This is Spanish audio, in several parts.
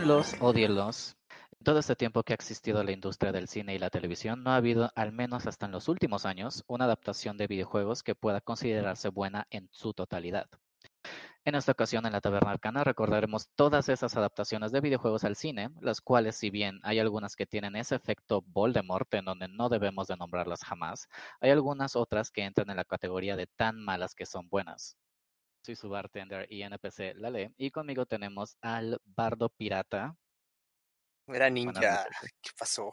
Ámenlos, odienlos. En todo este tiempo que ha existido la industria del cine y la televisión, no ha habido, al menos hasta en los últimos años, una adaptación de videojuegos que pueda considerarse buena en su totalidad. En esta ocasión, en la Taberna Arcana, recordaremos todas esas adaptaciones de videojuegos al cine, las cuales, si bien hay algunas que tienen ese efecto Voldemort, en donde no debemos de nombrarlas jamás, hay algunas otras que entran en la categoría de tan malas que son buenas. Soy su bartender y NPC Lale, y conmigo tenemos al bardo pirata. Era ninja, ¿qué pasó?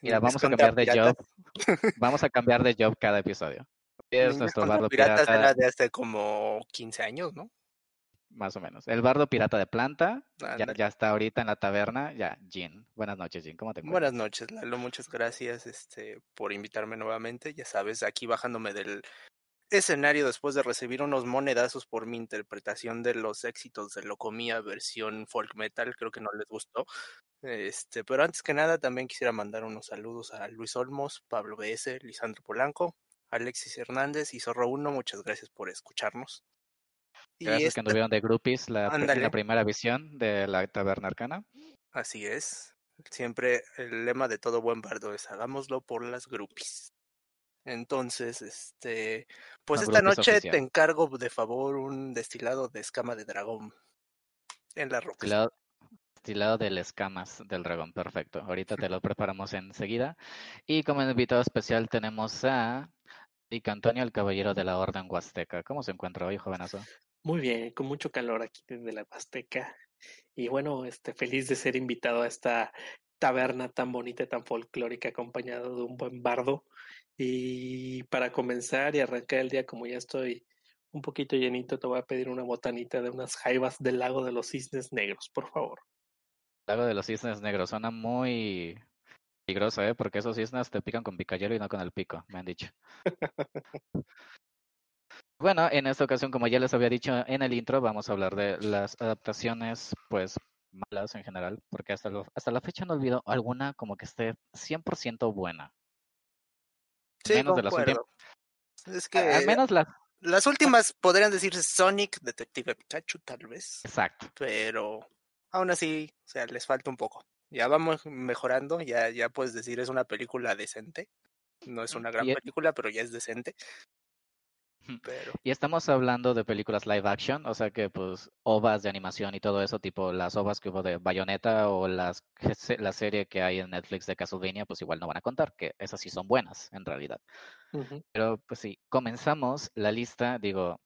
Mira, vamos a cambiar de job. Vamos a cambiar de job cada episodio. Es nuestro bardo pirata. Era de hace como 15 años, ¿no? Más o menos. El bardo pirata de planta ya, ya, está ahorita en la taberna. Ya, Jean. Buenas noches, Jean. ¿Cómo te encuentras? Buenas noches, Lalo. Muchas gracias este, por invitarme nuevamente. Ya sabes, aquí bajándome del escenario después de recibir unos monedazos por mi interpretación de los éxitos de Locomía versión folk metal. Creo que no les gustó. Este, pero antes que nada, también quisiera mandar unos saludos a Luis Olmos, Pablo BS, Lisandro Polanco, Alexis Hernández y Zorro Uno, muchas gracias por escucharnos. Gracias que anduvieron de groupies la, la primera visión de la taberna arcana. Así es. Siempre el lema de todo buen bardo es hagámoslo por las groupies. Entonces, este, pues esta noche te encargo de favor un destilado de escama de dragón en la roca. Destilado, destilado de las escamas del dragón, perfecto. Ahorita te lo preparamos enseguida. Y como invitado especial tenemos a y Antonio, el caballero de la Orden Huasteca. ¿Cómo se encuentra hoy, jovenazo? Muy bien, con mucho calor aquí desde la Huasteca. Y bueno, este, feliz de ser invitado a esta taberna tan bonita, tan folclórica, acompañado de un buen bardo. Y para comenzar y arrancar el día, como ya estoy un poquito llenito, te voy a pedir una botanita de unas jaivas del lago de los cisnes negros, por favor. Lago de los cisnes negros, suena muy, peligroso, ¿eh? Porque esos cisnes te pican con picayelo y no con el pico, me han dicho. bueno, en esta ocasión, como ya les había dicho en el intro, vamos a hablar de las adaptaciones, pues, malas en general, porque hasta, hasta la fecha no olvido alguna como que esté 100% buena. Sí, menos de las últimas. Es que al menos las las últimas podrían decirse Sonic, Detective Pikachu, tal vez. Exacto. Pero aún así, o sea, les falta un poco ya vamos mejorando, ya, ya puedes decir es una película decente. No es una gran película, pero ya es decente. Pero... Y estamos hablando de películas live action, o sea que pues ovas de animación y todo eso, tipo las ovas que hubo de Bayonetta o las la serie que hay en Netflix de Castlevania, pues igual no van a contar, que esas sí son buenas en realidad. Pero pues sí, comenzamos la lista, digo,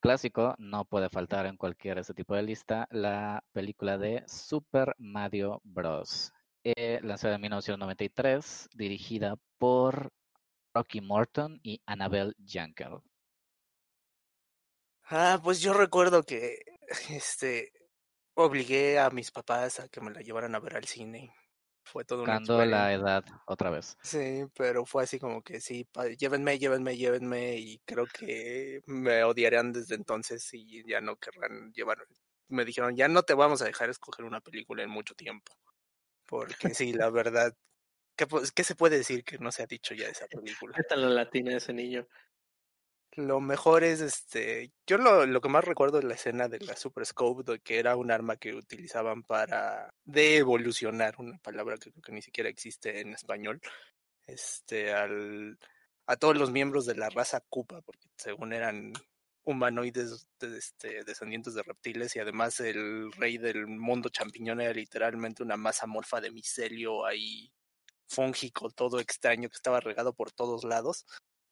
clásico, no puede faltar en cualquier ese tipo de lista, la película de Super Mario Bros. Eh, lanzada en 1993, dirigida por Rocky Morton y Annabelle Jankel. Ah, pues yo recuerdo que este obligué a mis papás a que me la llevaran a ver al cine fue todo Buscando la edad otra vez. Sí, pero fue así como que sí, llévenme, llévenme, llévenme y creo que me odiarían desde entonces y ya no querrán llevar. Me dijeron, ya no te vamos a dejar escoger una película en mucho tiempo. Porque sí, la verdad, ¿qué, ¿qué se puede decir que no se ha dicho ya de esa película? ¿Qué tal la latina ese niño? Lo mejor es este. Yo lo, lo que más recuerdo es la escena de la Super Scope, que era un arma que utilizaban para devolucionar, una palabra que creo que ni siquiera existe en español. Este, al, a todos los miembros de la raza Koopa, porque según eran humanoides este, descendientes de reptiles y además el rey del mundo champiñón era literalmente una masa morfa de micelio ahí fúngico, todo extraño que estaba regado por todos lados.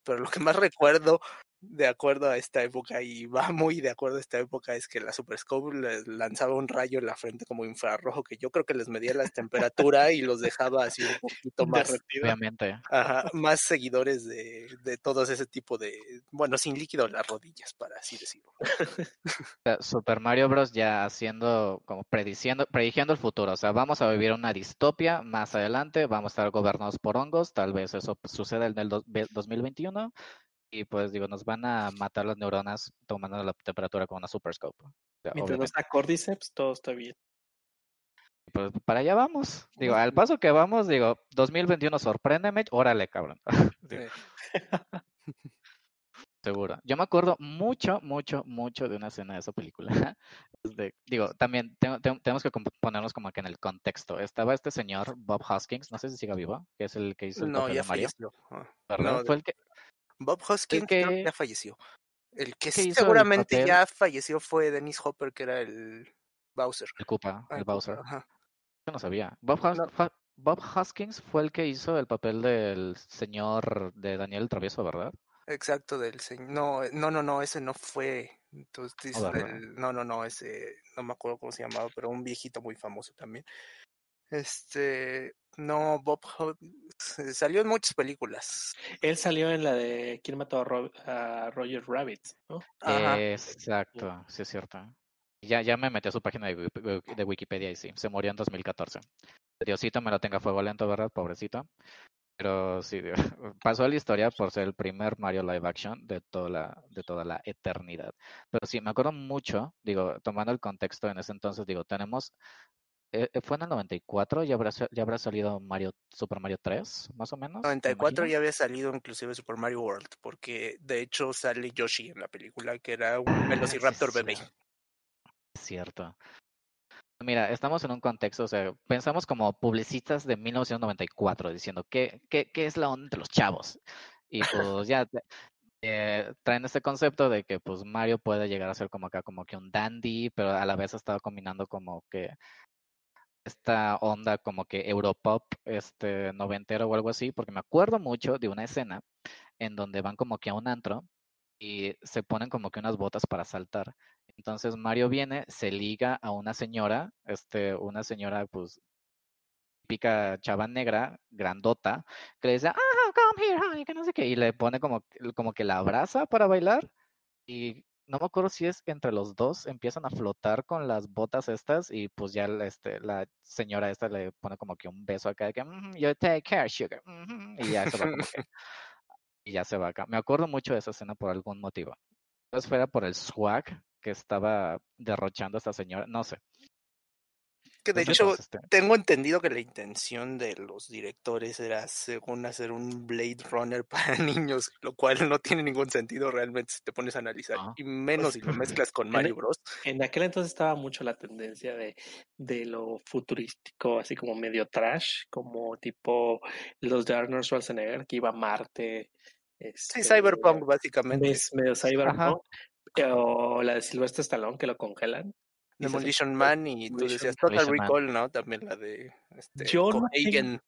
Pero lo que más recuerdo de acuerdo a esta época y va muy de acuerdo a esta época es que la Super Scope les lanzaba un rayo en la frente como infrarrojo que yo creo que les medía la temperatura y los dejaba así un poquito más obviamente. ajá, más seguidores de, de todos ese tipo de bueno sin líquido en las rodillas para así decirlo. Super Mario Bros. ya haciendo como prediciendo predigiendo el futuro o sea vamos a vivir una distopia más adelante vamos a estar gobernados por hongos tal vez eso suceda en el 2021 y pues digo, nos van a matar las neuronas tomando la temperatura con una super scope. Mientras no está Cordyceps, todo está bien. Pues para allá vamos. Digo, al paso que vamos, digo, 2021 sorpréndeme, órale, cabrón. Seguro. Yo me acuerdo mucho, mucho, mucho de una escena de esa película. digo, también tenemos que ponernos como que en el contexto. Estaba este señor, Bob Hoskins, no sé si siga vivo, que es el que hizo el No, papel ya de Mario. falleció. Ah, ¿verdad? no, Fue el que, Bob Hoskins creo que que- ya falleció. El que el seguramente ya falleció fue Dennis Hopper, que era el Bowser. el Koopa, Ah, el Bowser. ajá. Yo no sabía. Bob, No. Fa- Bob Hoskins fue el que hizo el papel del señor de Daniel el Travieso, ¿verdad? Exacto, del señor. No, eh, no, no, no, ese no fue. Entonces, no, no, no, ese, no me acuerdo cómo se llamaba, pero un viejito muy famoso también. Este, no, Bob Ho- se- salió en muchas películas. Él salió en la de ¿Quién mató a, Ro- a Roger Rabbit? ¿no? Ajá. Exacto, sí es cierto. Ya, ya me metí a su página de, de Wikipedia y sí, se murió en 2014. Diosito me lo tenga fuego lento, ¿verdad? Pobrecito. Pero sí, pasó a la historia por ser el primer Mario live action de toda la, de toda la eternidad. Pero sí, me acuerdo mucho, digo, tomando el contexto en ese entonces, digo, tenemos, eh, eh, fue en el 94, ya habrá, ya habrá salido Mario, Super Mario 3, más o menos. me 94 imagino. ya había salido inclusive Super Mario World, porque de hecho sale Yoshi en la película, que era un Ah, Velociraptor bebé. cierto. Mira, estamos en un contexto, o sea, pensamos como publicistas de 1994, diciendo, ¿qué, qué, qué es la onda entre los chavos? Y pues ya eh, traen este concepto de que pues Mario puede llegar a ser como acá, como que un dandy, pero a la vez estaba combinando como que esta onda como que Europop, este noventero o algo así, porque me acuerdo mucho de una escena en donde van como que a un antro y se ponen como que unas botas para saltar. Entonces Mario viene, se liga a una señora, este, una señora pues típica chava negra, grandota, que le dice, ah, come here, honey, que no sé qué, y le pone como, como que la abraza para bailar y no me acuerdo si es entre los dos empiezan a flotar con las botas estas y pues ya la, este, señora esta le pone como que un beso acá de que, "Mhm, you take care, sugar, mhm", y ya se va y ya se va acá. Me acuerdo mucho de esa escena por algún motivo. Entonces fuera por el swag que estaba derrochando esta señora, no sé. Que de Entonces, hecho, pues, tengo entendido que la intención de los directores era, según hacer un Blade Runner para niños, lo cual no tiene ningún sentido realmente si te pones a analizar, No. y menos si lo mezclas con Mario Bros. En aquel entonces estaba mucho la tendencia de, de lo futurístico, así como medio trash, como tipo los de Arnold Schwarzenegger, que iba a Marte. Sí, este, Cyberpunk, básicamente. mes- medio cyberpunk. O la de Sylvester Stallone, que lo congelan. Demolition Man y tú decías Total. Recall, ¿no? También la de este, Yo no Cohagen.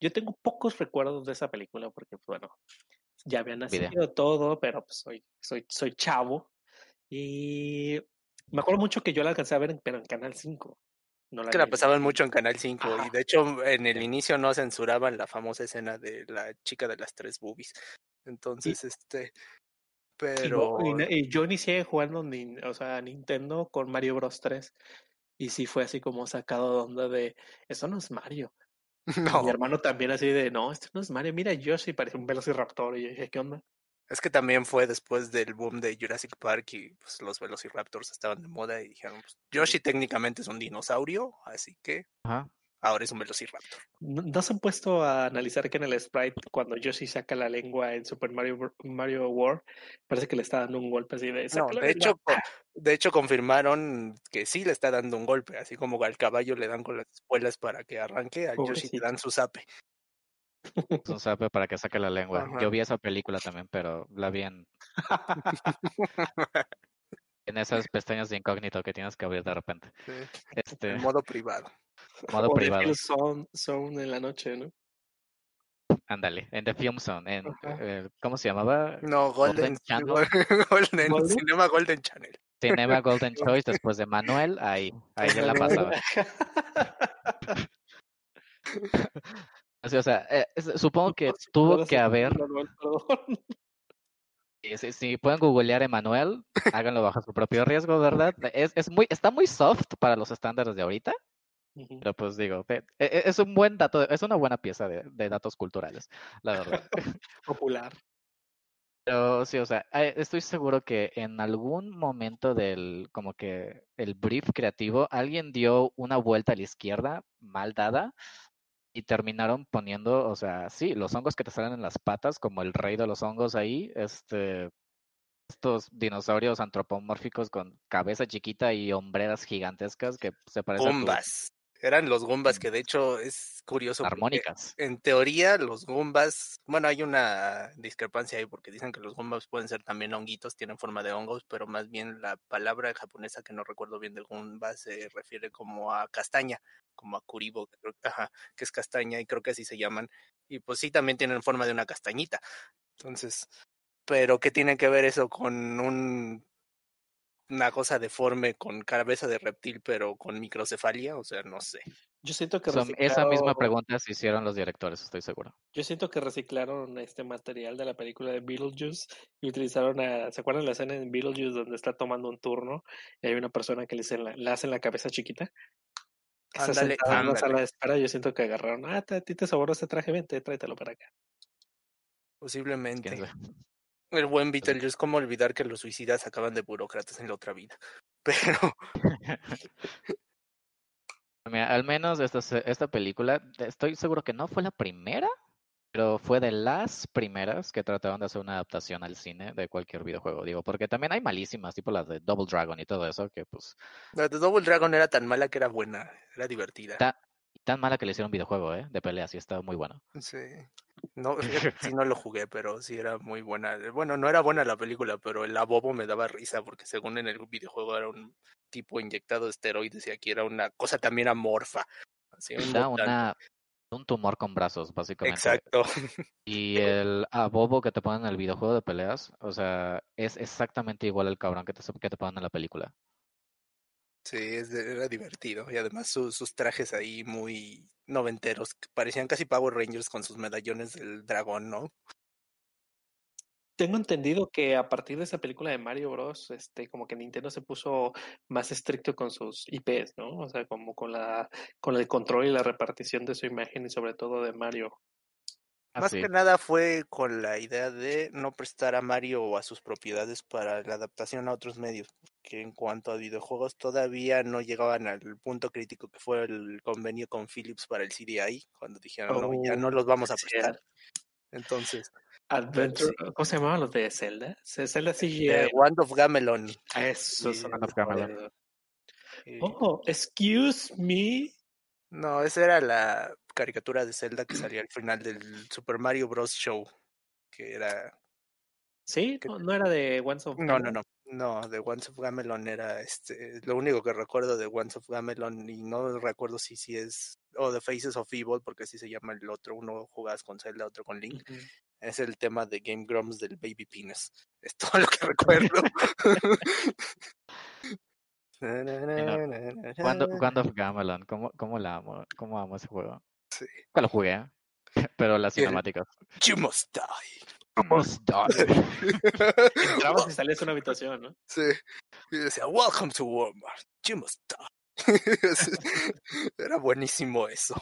Yo tengo pocos recuerdos de esa película porque, pues, bueno, ya había nacido todo, pero pues soy, soy, soy chavo. Y me acuerdo mucho que yo la alcancé a ver, pero en Canal 5. No que la vi en- pasaban mucho en Canal 5 y Ajá. de hecho en el inicio no censuraban la famosa escena de la chica de las tres boobies. Entonces, este, Y, pero no- y yo inicié jugando nin- o sea, Nintendo con Mario Bros 3. Y sí fue así como sacado de onda de, eso no es Mario. No, Mi hermano también así de, no, esto no es Mario. Mira, Yoshi parece un Velociraptor. Y yo dije, ¿qué onda? es que también fue después del boom de Jurassic Park y pues los Velociraptors estaban de moda y dijeron, pues, Yoshi técnicamente es un dinosaurio, así que ajá. Ahora es un Velociraptor. ¿No, no se han puesto a analizar que en el sprite, cuando Yoshi saca la lengua en Super Mario, Mario World, parece que le está dando un golpe así de. No, "Saca la de lengua". hecho, de hecho confirmaron que sí le está dando un golpe, así como al caballo le dan con las espuelas para que arranque, al Yoshi le Pobrecito. dan su zape. Es un sape para que saque la lengua. Ajá. Yo vi esa película también, pero la vi en, en esas pestañas de incógnito que tienes que abrir de repente. Sí, Este, En modo privado. Modo O privado. Phil Zone, Zone en la noche, ¿no? Ándale, en The Film Zone. En, eh, ¿Cómo se llamaba? No, Golden, Golden Channel. Golden, Golden. Cinema Golden Channel. Cinema Golden Choice después de Manuel. Ahí, ahí ya la pasaba. Así, o sea, eh, supongo que tuvo que haber. Si- si pueden googlear Emanuel, háganlo bajo su propio riesgo, ¿verdad? Es, es muy, está muy soft para los estándares de ahorita, Pero pues digo, e- e- es un buen dato, es una buena pieza de, de datos culturales, la verdad. Popular. Pero sí, o sea, eh, estoy seguro que en algún momento del, como que el brief creativo, alguien dio una vuelta a la izquierda mal dada y terminaron poniendo, o sea, sí, los hongos que te salen en las patas, como el rey de los hongos ahí, este, estos dinosaurios antropomórficos con cabeza chiquita y hombreras gigantescas que se parecen Gumbas. Eran los Gumbas, Mm. que de hecho es curioso. armónicas. En teoría, los Gumbas, bueno, hay una discrepancia ahí porque dicen que los Gumbas pueden ser también honguitos, tienen forma de hongos, pero más bien la palabra japonesa que no recuerdo bien del Gumba se refiere como a castaña, como a Kuribo, que, creo- ajá, que es castaña y creo que así se llaman. Y pues sí, también tienen forma de una castañita. Entonces, pero ¿qué tiene que ver eso con un una cosa deforme con cabeza de reptil pero con microcefalia? O sea, no sé. Yo siento que Son- esa misma reciclaron- pregunta se hicieron los directores, estoy seguro. Yo siento que reciclaron este material de la película de Beetlejuice y utilizaron a, ¿se acuerdan la escena en Beetlejuice donde está tomando un turno y hay una persona que le, hacen la, le hacen la cabeza chiquita? Que está Ándale, sentada en ándale. sala de espera, yo siento que agarraron, ah, a ti te sobró este traje, vente, tráetelo para acá. Posiblemente. El buen Beetlejuice, ¿cómo olvidar que los suicidas acaban de burócratas en la otra vida? Pero Mira, al menos esta, esta película, estoy seguro que no fue la primera, pero fue de las primeras que trataron de hacer una adaptación al cine de cualquier videojuego. Digo, porque también hay malísimas, tipo las de Double Dragon y todo eso, que pues la de Double Dragon era tan mala que era buena, era divertida. Ta- tan mala que le hicieron videojuego, ¿eh? De peleas y estaba muy bueno. Sí. No, sí no lo jugué, pero sí era muy buena. Bueno, no era buena la película, pero el abobo me daba risa porque según en el videojuego era un tipo inyectado de esteroides y aquí era una cosa también amorfa. Así, Era una, un tumor con brazos, básicamente. Exacto. Y el abobo que te ponen en el videojuego de peleas, o sea, es exactamente igual al cabrón que te, que te ponen en la película. Sí, es era divertido. Y además su- sus trajes ahí muy noventeros, que parecían casi Power Rangers con sus medallones del dragón, ¿no? Tengo entendido que a partir de esa película de Mario Bros, este, como que Nintendo se puso más estricto con sus IPs, ¿no? O sea, como con la, con el control y la repartición de su imagen y sobre todo de Mario. Más Así. que nada fue con la idea de no prestar a Mario o a sus propiedades para la adaptación a otros medios, que en cuanto a videojuegos todavía no llegaban al punto crítico que fue el convenio con Philips para el CDI, cuando dijeron, no, ya no Oh, los vamos a sí, prestar. Entonces, Adventure, sí. ¿cómo se llamaban los de Zelda? Zelda CGI. The Wand of Gamelon. Eso son Wand of Gamelon. Oh, excuse me. No, esa era la caricatura de Zelda que salía al final del Super Mario Bros. Show, que era Sí, ¿Qué no, no era de Once of No, no, no. No, de Once of Gamelon era este. Lo único que recuerdo de Once of Gamelon, y no recuerdo si si es. O de Faces of Evil, porque así se llama el otro. Uno jugabas con Zelda, otro con Link. Es el tema de Game Grumps del Baby Penis. Es todo lo que recuerdo. Cuando, cuando of Gamelon, ¿cómo, cómo la amo? ¿Cómo amo ese juego? Sí. Lo jugué, pero las cinemáticas. You must die. Must die. Entrabas y salías de una habitación, ¿no? Sí. Y decía, Welcome to Walmart. You must die. Era buenísimo eso.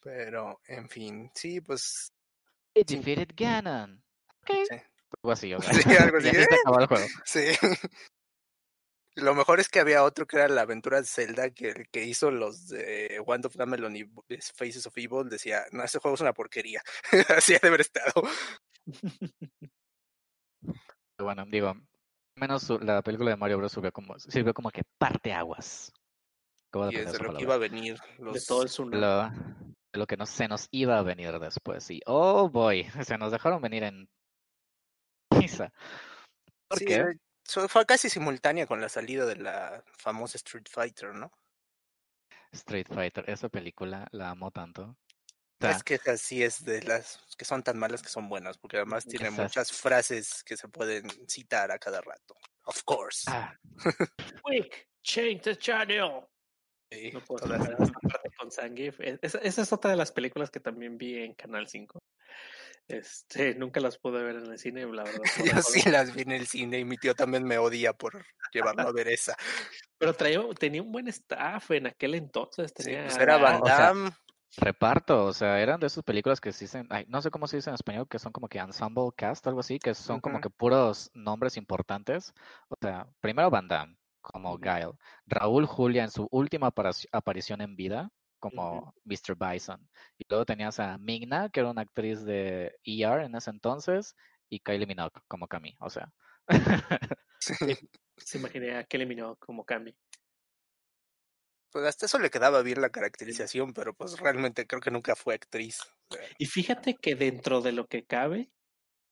Pero, en fin, sí, pues. He defeated Ganon. Ok. Sí. Algo así, o sea, Sí, algo y así, así se acabó el juego. Sí. Lo mejor es que había otro que era la aventura de Zelda, que el que hizo los de Wand of Gamelon y Faces of Evil decía, no, ese juego es una porquería. Así ha de haber estado. Bueno, digo, menos la película de Mario Bros. sirvió como, sirvió como que parte aguas. Y es de lo que iba a venir. De todo el tsunami. lo, de lo que no, se nos iba a venir después. Y oh boy, se nos dejaron venir en pizza. ¿Por Sí, qué? eh, fue casi simultánea con la salida de la famosa Street Fighter, ¿no? Street Fighter, esa película la amo tanto. O sea, Es que así es de las que son tan malas que son buenas, porque además tiene Esas- muchas frases que se pueden citar a cada rato. Of course. ah, Quick, change the channel. Sí, No puedo con. E- Esa, esa es otra de las películas que también vi en Canal 5. Este, nunca las pude ver en el cine, la verdad. Yo sí las vi en el cine y mi tío también me odia por llevarlo a ver esa. Pero traía, tenía un buen staff en aquel entonces. Sí, Tenía pues era Van o sea, Damme. reparto, o sea, eran de esas películas que se dicen, ay, no sé cómo se dice en español, que son como que ensemble cast, algo así, que son como que puros nombres importantes. O sea, primero Van Damme, como. Guile. Raúl Julia en su última aparici- aparición en vida, como Mr. Bison. Y luego tenías a Migna, que era una actriz de ER en ese entonces, y Kylie Minogue como Kami, o sea. Se imaginé a Kelly Minogue como Kami. Pues hasta eso le quedaba bien la caracterización, pero pues realmente creo que nunca fue actriz. Y fíjate que dentro de lo que cabe,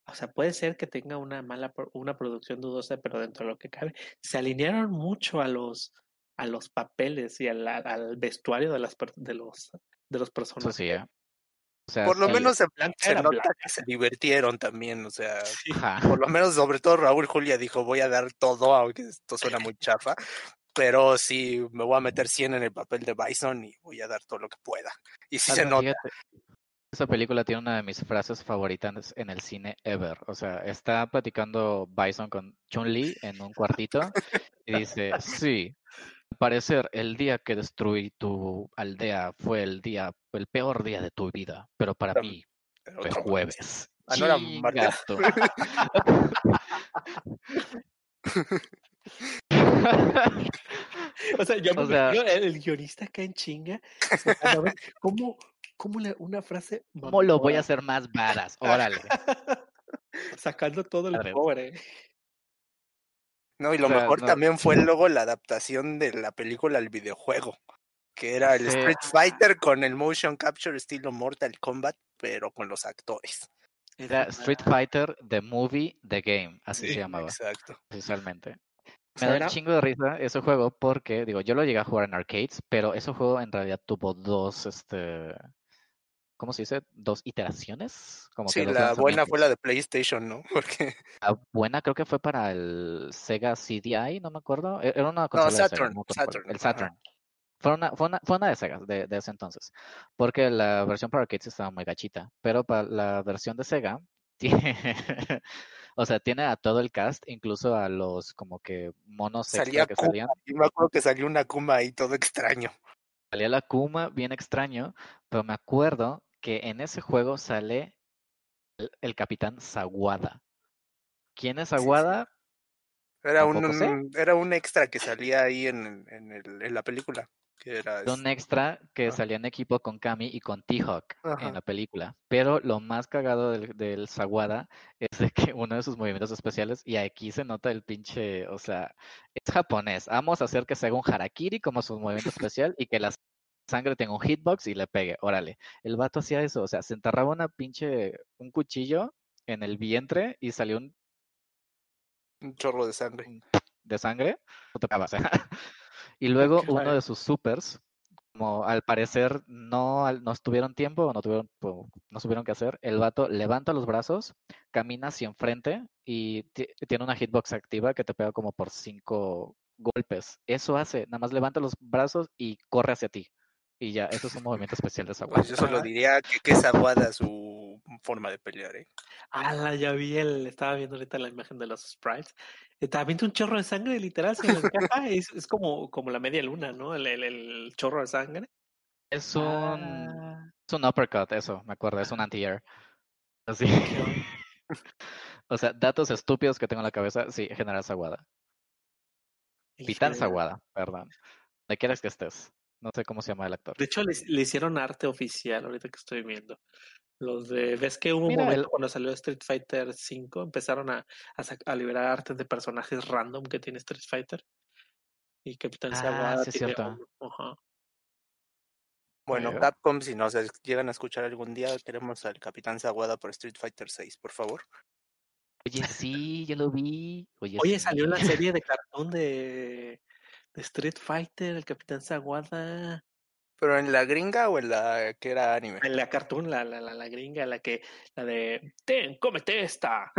o sea, puede ser que tenga una mala, una producción dudosa, pero dentro de lo que cabe, se alinearon mucho a los, a los papeles y al, al vestuario de las de los, de los Eso personajes. sí, ¿eh? O sea, por lo sí, menos se, Blanca se nota blanca. que se divirtieron también, o sea, Sí. por lo menos sobre todo Raúl Julia dijo voy a dar todo, aunque esto suena muy chafa, pero sí me voy a meter 100 en el papel de Bison y voy a dar todo lo que pueda. Y sí se Algo nota. Fíjate, esa película tiene una de mis frases favoritas en el cine ever. O sea, está platicando Bison con Chun-Li en un cuartito y dice, sí, parecer el día que destruí tu aldea fue el día, el peor día de tu vida, pero para mí Pero fue jueves. Ah, no era martes. O sea, yo me O sea- imagino el, guionista acá en chinga. sacando, a ver, ¿Cómo, cómo una frase ¿Cómo lo voy a hacer más varas? Órale. Sacando todo el pobre. No, y lo O sea, mejor no. también fue luego la adaptación de la película al videojuego, que era el Sí. Street Fighter con el motion capture estilo Mortal Kombat, pero con los actores. Era Street Fighter, The Movie, The Game, así Sí, se llamaba, Exacto. oficialmente. Me da un chingo de risa ese juego porque, digo, yo lo llegué a jugar en arcades, pero ese juego en realidad tuvo dos, este, ¿cómo se dice? Dos iteraciones. Como Sí, la buena fue la de PlayStation, ¿no? Porque La buena creo que fue para el Sega CDI, no me acuerdo. E- Era una no, consola de Sega, Saturn, Saturn. el ajá. Saturn. Fue una, fue una, fue una de Sega de, de ese entonces, porque la versión para arcades estaba muy gachita, pero para la versión de Sega, tiene, o sea, tiene a todo el cast, incluso a los como que monos Salía que Kuma, salían. y me acuerdo que salió una Kuma ahí todo extraño. Salía la Kuma, bien extraño, pero me acuerdo que en ese juego sale el, el capitán Zaguada. ¿Quién es Sí, sí. Era un, era un extra que salía ahí en, en, el, en la película, que era un este, extra que Ajá. salía en equipo con Kami y con T-Hawk en la película. Pero lo más cagado del, del Zaguada es de que uno de sus movimientos especiales, y aquí se nota el pinche, o sea, es japonés. Vamos a hacer que se haga un harakiri como su movimiento especial y que la sangre tenga un hitbox y le pegue. Órale. El vato hacía eso, o sea, se enterraba una pinche, un cuchillo en el vientre y salió un un chorro de sangre. de sangre, no te acabas, ¿eh? Y luego Qué uno raro. de sus supers, como al parecer no, no tuvieron tiempo o no tuvieron, no supieron qué hacer, el vato levanta los brazos, camina hacia enfrente y ti- tiene una hitbox activa que te pega como por cinco golpes. Eso hace, nada más levanta los brazos y corre hacia ti. Y ya, eso es un movimiento especial de esa Pues yo solo diría que, que es aguada su forma de pelear, ¿eh? Ala, ya vi el, estaba viendo ahorita la imagen de los sprites. Estaba viendo un chorro de sangre, literal, se le encaja. Es, es como, como la media luna, ¿no? El, el, el chorro de sangre. Es un, Ah, es un uppercut, eso, me acuerdo, es un anti-air. Así. onda. O sea, datos estúpidos que tengo en la cabeza, sí, General Zaguada. Pitán. Zaguada, perdón. ¿De quieres que estés? No sé cómo se llama el actor. De hecho, le, le hicieron arte oficial ahorita que estoy viendo. Los de, ves que hubo un momento el- cuando salió Street Fighter 5, empezaron a, a, liberar artes de personajes random que tiene Street Fighter. Y Capitán Ah, Zaguada sí es tiene cierto. Bueno, Mira. Capcom, si nos llegan a escuchar algún día, queremos al Capitán Zaguada por Street Fighter 6, por favor. Oye, sí, yo lo vi. Oye, Oye, sí. salió la serie de cartoon de, de Street Fighter, el Capitán Zaguada. ¿Pero en la gringa o en la que era anime? En la cartoon, la, la, la, la gringa, la que, la de Ten, cómete esta.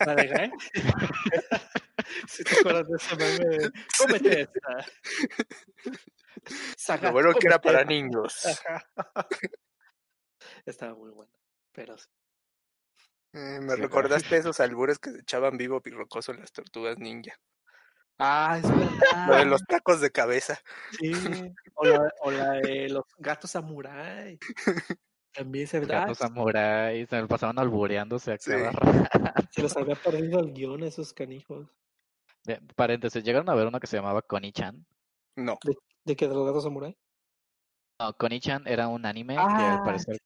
La de Gael. Si te acuerdas de ese meme cómete esta. Lo bueno que era para niños. Ajá. Estaba muy buena. Pero sí. Eh, me Sí, recordaste esos albures que se echaban vivo pirrocoso en las tortugas ninja. Ah, es Lo de verdad. los tacos de cabeza. Sí. O la, o la de los gatos samurai. También se Gato ah, Samurai, se me pasaban albureándose a Sí. cada rato. se les había perdido el guion a esos canijos. Paréntesis, ¿llegaron a ver uno que se llamaba Connie-chan? No. ¿De qué? ¿De los gatos samurai? No, Connie-chan era un anime que Ah, al parecer...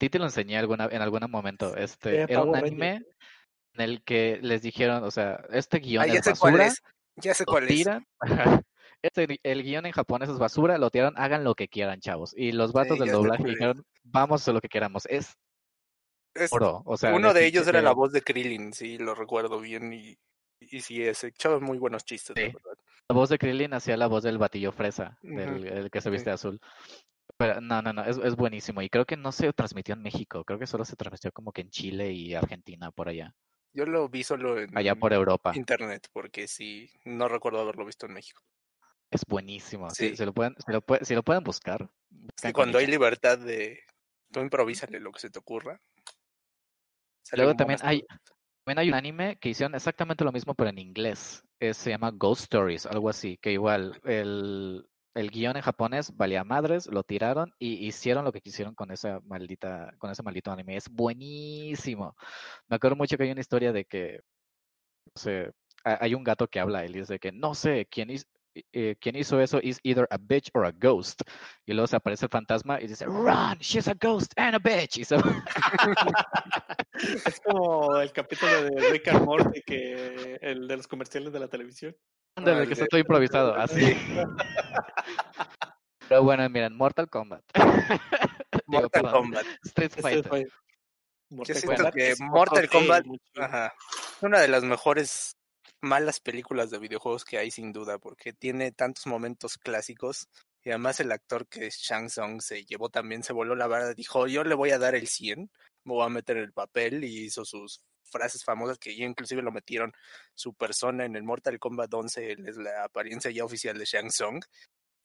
Sí te lo enseñé alguna, en algún momento. Este, Era era un anime en el que les dijeron, o sea, este guion Ah, es basura, es. Ya sé lo cuál es. tiran. Este, el guion en japonés es basura, lo tiraron, hagan lo que quieran, chavos. Y los vatos Sí, del doblaje es. dijeron, vamos a hacer lo que queramos. Es Es- oro. O sea, uno de ellos era la voz de Krillin, sí, lo recuerdo bien. Y, y sí, ese echaba muy buenos chistes, la verdad. La voz de Krillin hacía la voz del batillo fresa, del el que se viste azul. Pero no, no, no, es, es buenísimo. Y creo que no se transmitió en México, creo que solo se transmitió como que en Chile y Argentina, por allá. Yo lo vi solo en Allá por Europa. internet, porque sí, no recuerdo haberlo visto en México. Es buenísimo. Si, Sí. si lo pueden, si, lo, pue- si lo pueden buscar. Cuando hay libertad de... Tú improvísale lo que se te ocurra. Luego también hay, también hay un anime que hicieron exactamente lo mismo, pero en inglés. Es- se llama Ghost Stories, algo así. Que igual el, el guion en japonés valía madres, lo tiraron y hicieron lo que quisieron con esa maldita, con ese maldito anime. Es buenísimo. Me acuerdo mucho que hay una historia de que no sé, ha- hay un gato que habla y dice que no sé quién hizo. eh, quien hizo eso is either a bitch or a ghost. Y luego se aparece el fantasma y dice, Run, she's a ghost and a bitch. Y se. Es como el capítulo de Rick and Morty, que el de los comerciales de la televisión. Ándale, Ah, que está todo improvisado, así. Pero bueno, miren, Mortal Kombat. Digo, Mortal perdón, Kombat. Street Fighter. Yo Mortal siento Kombat, que es Mortal Kombat, una de las mejores malas películas de videojuegos que hay sin duda, porque tiene tantos momentos clásicos y además el actor que es Shang Tsung se llevó también, se voló la barra, dijo yo le voy a dar el 100, me voy a meter en el papel y hizo sus frases famosas que ya inclusive lo metieron su persona en el Mortal Kombat 11, él es la apariencia ya oficial de Shang Tsung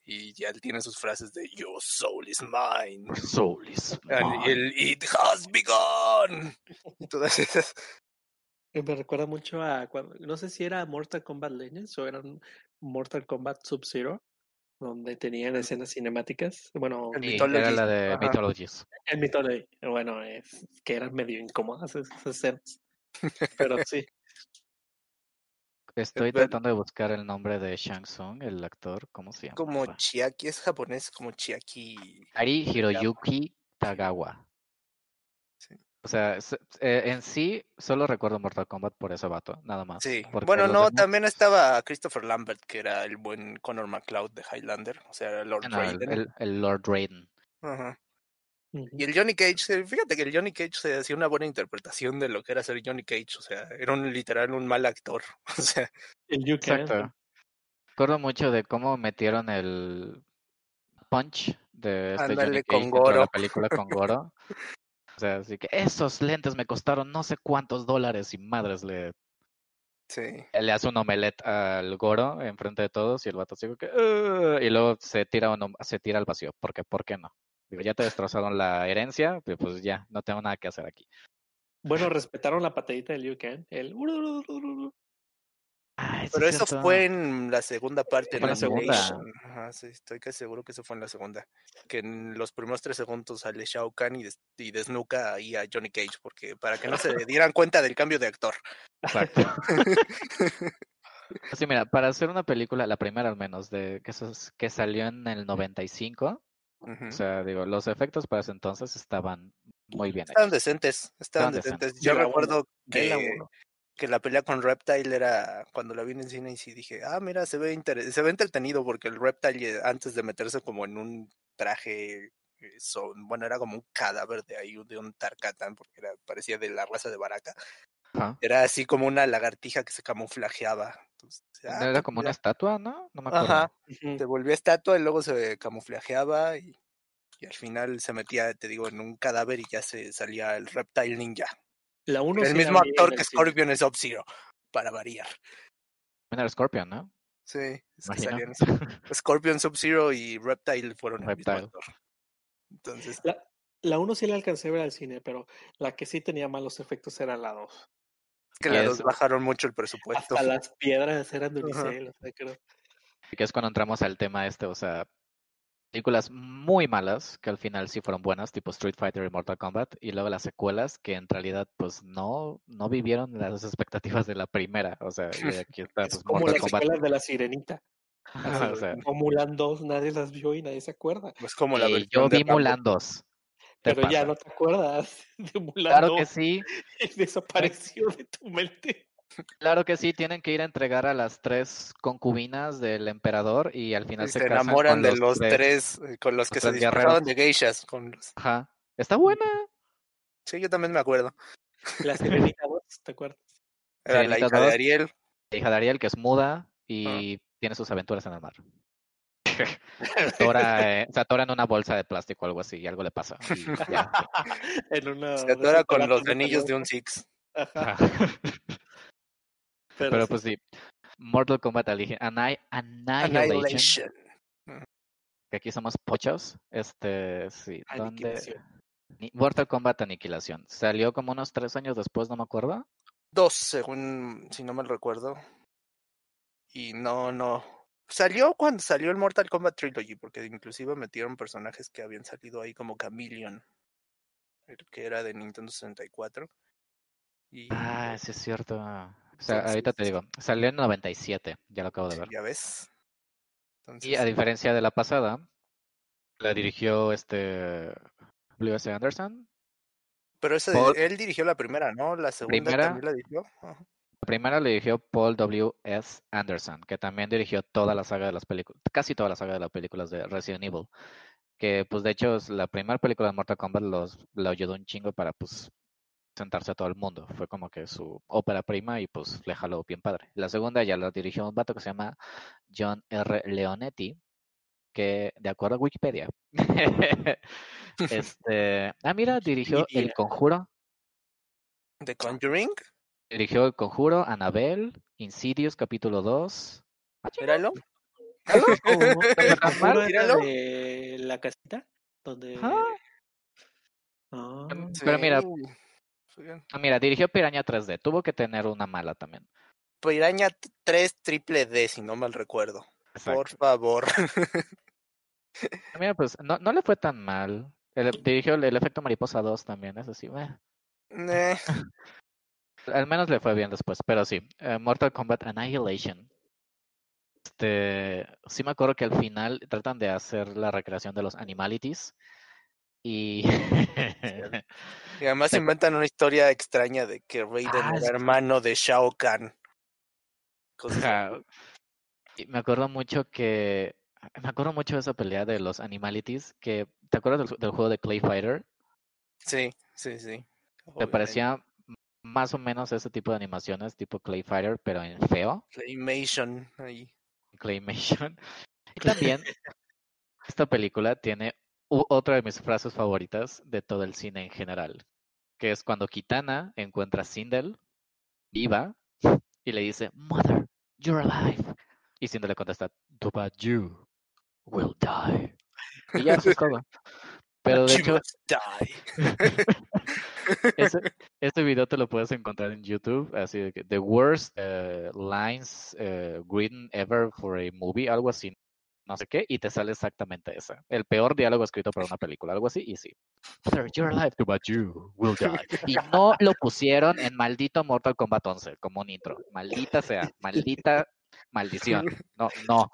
y ya él tiene sus frases de Your soul is mine. Soul is And mine. el It has begun. Y todas esas. Me recuerda mucho a cuando, no sé si era Mortal Kombat Legends o era un Mortal Kombat Sub-Zero, donde tenían escenas cinemáticas. Bueno, El Sí, Mythology, era la de ajá. Mythologies. en Mythology, bueno, es que eran medio incómodas esas escenas. Pero sí, Estoy tratando de buscar el nombre de Shang Tsung, el actor, ¿cómo se llama? Como Chiaki, es japonés como Chiaki. Ari Hiroyuki Tagawa. Sí. O sea, eh, en sí solo recuerdo Mortal Kombat por ese vato, nada más. Sí. Bueno, no, demás- también estaba Christopher Lambert, que era el buen Connor McLeod de Highlander, o sea, Lord Ah, no, Raiden. el- el Lord Raiden. Ajá. Y el Johnny Cage, eh, fíjate que el Johnny Cage se hacía una buena interpretación de lo que era ser Johnny Cage, o sea, era un literal un mal actor, o sea, el You Can, Exacto. Recuerdo mucho de cómo metieron el punch de este Johnny Cage de la película con Goro. O sea, así que esos lentes me costaron no sé cuántos dólares y madres le, sí. le hace un omelette al Goro enfrente de todos y el vato como que y luego se tira un, se tira al vacío. Porque, ¿por qué no? Digo, ya te destrozaron la herencia, pues, pues ya, no tengo nada que hacer aquí. Bueno, respetaron la patadita del You Can. El... Ay, sí Pero es eso cierto. fue en la segunda parte. En la segunda. Annihilation. Ajá, sí, estoy casi seguro que eso fue en la segunda. Que en los primeros tres segundos sale Shao Kahn y, des- y desnuca ahí a Johnny Cage, porque para que no se dieran cuenta del cambio de actor. Exacto. Sí, mira, para hacer una película, la primera al menos, de que, eso es- que salió en el 95, O sea, digo, los efectos para ese entonces estaban muy bien Estaban hechos. decentes, estaban Estaban decentes. decentes. Yo recuerdo que, que la pelea con Reptile era cuando la vi en el cine y sí dije, ah, mira, se ve inter- se ve entretenido porque el Reptile antes de meterse como en un traje, eh, so- bueno, era como un cadáver de ahí, de un Tarkatan, porque era, parecía de la raza de Baraka. Era así como una lagartija que se camuflajeaba. Era ah, pues como una estatua, ¿no? No me acuerdo. Ajá. Se volvía estatua y luego se camuflajeaba y, al final se metía, te digo, en un cadáver y ya se salía el Reptile Ninja. La uno el mismo actor que Scorpion es Sub-Zero, para variar. Bueno, Era Scorpion, ¿no? Sí, es que salían Scorpion, Sub-Zero y Reptile fueron Reptile. el mismo actor. Entonces... La, la sí la alcancé a ver al cine, pero la que sí tenía malos efectos era la 2 que es- dos bajaron mucho el presupuesto. Hasta las piedras eran de unicel, o sea, creo. que es cuando entramos al tema este, o sea, películas muy malas que al final sí fueron buenas, tipo Street Fighter y Mortal Kombat, y luego las secuelas que en realidad pues no, no vivieron las expectativas de la primera, o sea, y aquí está Es pues, como Mortal las Kombat. secuelas de la sirenita. o sea, Mulan 2, nadie las vio y nadie se acuerda. Es como la versión yo vi. Mulan 2. Te Pero ya no te acuerdas de Claro Mulando. que sí, Desapareció de tu mente. claro que sí, tienen que ir a entregar a las tres concubinas del emperador y al final Y se, se casan enamoran con de los tres, eh, con los que se disfrazaban de geishas. Con los... Ajá. Está buena. Sí, yo también me acuerdo. La Sirenita 2, ¿te acuerdas? Era la hija de 2. Ariel. La hija de Ariel, que es muda y tiene sus aventuras en el mar. se, atora, eh, se atora en una bolsa de plástico o algo así y algo le pasa. y ya. en una Se atora con los anillos de un Six. Ajá, Ajá. pero, Pero sí. pues sí. Mortal Kombat Annihilation, Annihilation. que aquí somos pochos. Este, sí. Mortal Kombat Aniquilación. Salió como unos tres años después, no me acuerdo. Dos, según, si no me recuerdo. Y no, no. Salió cuando salió el Mortal Kombat Trilogy, porque inclusive metieron personajes que habían salido ahí como Chameleon, el que era de Nintendo 64. Y Ah, sí es cierto. O sea, Entonces- ahorita te digo, salió en 97, ya lo acabo de ver. ya ves. Y a diferencia de la pasada, la dirigió este W.S. Anderson. pero ese, Paul- él dirigió la primera, ¿no? La segunda Primera. también la dirigió. Ajá. La primera la dirigió Paul W.S. Anderson, que también dirigió toda la saga de las películas, casi toda la saga de las películas de Resident Evil. Que pues de hecho es la primera película de Mortal Kombat los, lo ayudó un chingo para pues sentarse a todo el mundo. Fue como que su ópera prima y pues le jaló bien padre. La segunda ya la dirigió un vato que se llama John R. Leonetti, que de acuerdo a Wikipedia, este, ah mira, dirigió El. Conjuro, The Conjuring, dirigió El Conjuro, Annabelle, Insidious capítulo 2. Ah, chinga, míralo. ¿Cómo? ¿El tan conjuro mal, era míralo. de la casita? Donde... Ah, Pero mira- Sí. Bien. Ah, Mira, dirigió Piraña 3D, tuvo que tener una mala también. Piraña 3 triple D, si no mal recuerdo. Por Exacto. favor. Mira, pues no, no le fue tan mal. El- dirigió el, el efecto mariposa 2 también, eso sí. eh. Eh, Al menos le fue bien después, pero sí. eh, Mortal Kombat Annihilation. Este, sí me acuerdo que al final tratan de hacer la recreación de los animalities. Y y además inventan una historia extraña de que Raiden Ah, era sí. hermano de Shao Kahn. Cosas. Y me acuerdo mucho que. Me acuerdo mucho de esa pelea de los animalities. Que, ¿Te acuerdas del, del juego de Clay Fighter? Sí, sí, sí. Obviamente. parecía más o menos ese tipo de animaciones, tipo Clay Fighter, pero en feo, Claymation ahí. Claymation. Y también, esta película tiene otra de mis frases favoritas de todo el cine en general, que es cuando Kitana encuentra a Sindel viva y le dice, Mother, you're alive. Y Sindel le contesta, but you will die. Y ya eso es todo. Pero de hecho, die. ese, este video te lo puedes encontrar en YouTube, así de que The Worst eh, Lines eh, Written Ever for a Movie, algo así, no sé qué, y te sale exactamente esa. El peor diálogo escrito para una película, algo así, y sí. Mother, you're alive, but you will die. Y no lo pusieron en maldito Mortal Kombat 11 como un intro. Maldita sea, maldita maldición. No, no.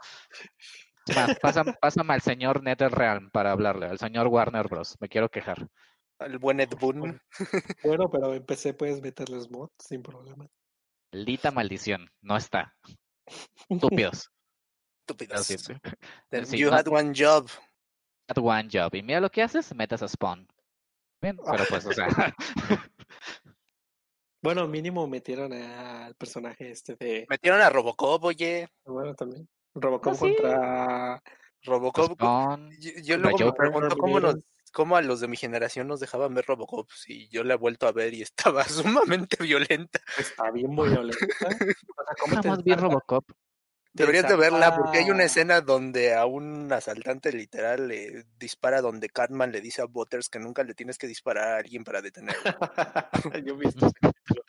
Más, pásame, pásame al señor NetherRealm para hablarle, al señor Warner Bros. Me quiero quejar. El buen Ed Boon. Bueno, pero en PC puedes meterles mods sin problema. Maldita maldición, no está. Estúpidos. Estúpidos. Sí, you no- had one job. At one job. Y mira lo que haces, metes a Spawn. Bien, pero pues, o sea, Bueno, mínimo metieron al personaje este de. Metieron a Robocop, oye. Bueno, también. Robocop Ah, sí. contra. Robocop. Spawn. Yo, yo luego me pregunto cómo, nos. Cómo a los de mi generación nos dejaban ver Robocop si yo la he vuelto a ver y estaba sumamente violenta. Está bien muy violenta. O sea, ¿cómo te Jamás vi ensarta- Robocop. Deberías de verla porque hay una escena donde a un asaltante literal le dispara donde Catman le dice a Butters que nunca le tienes que disparar a alguien para detenerlo. Yo he visto ese capítulo.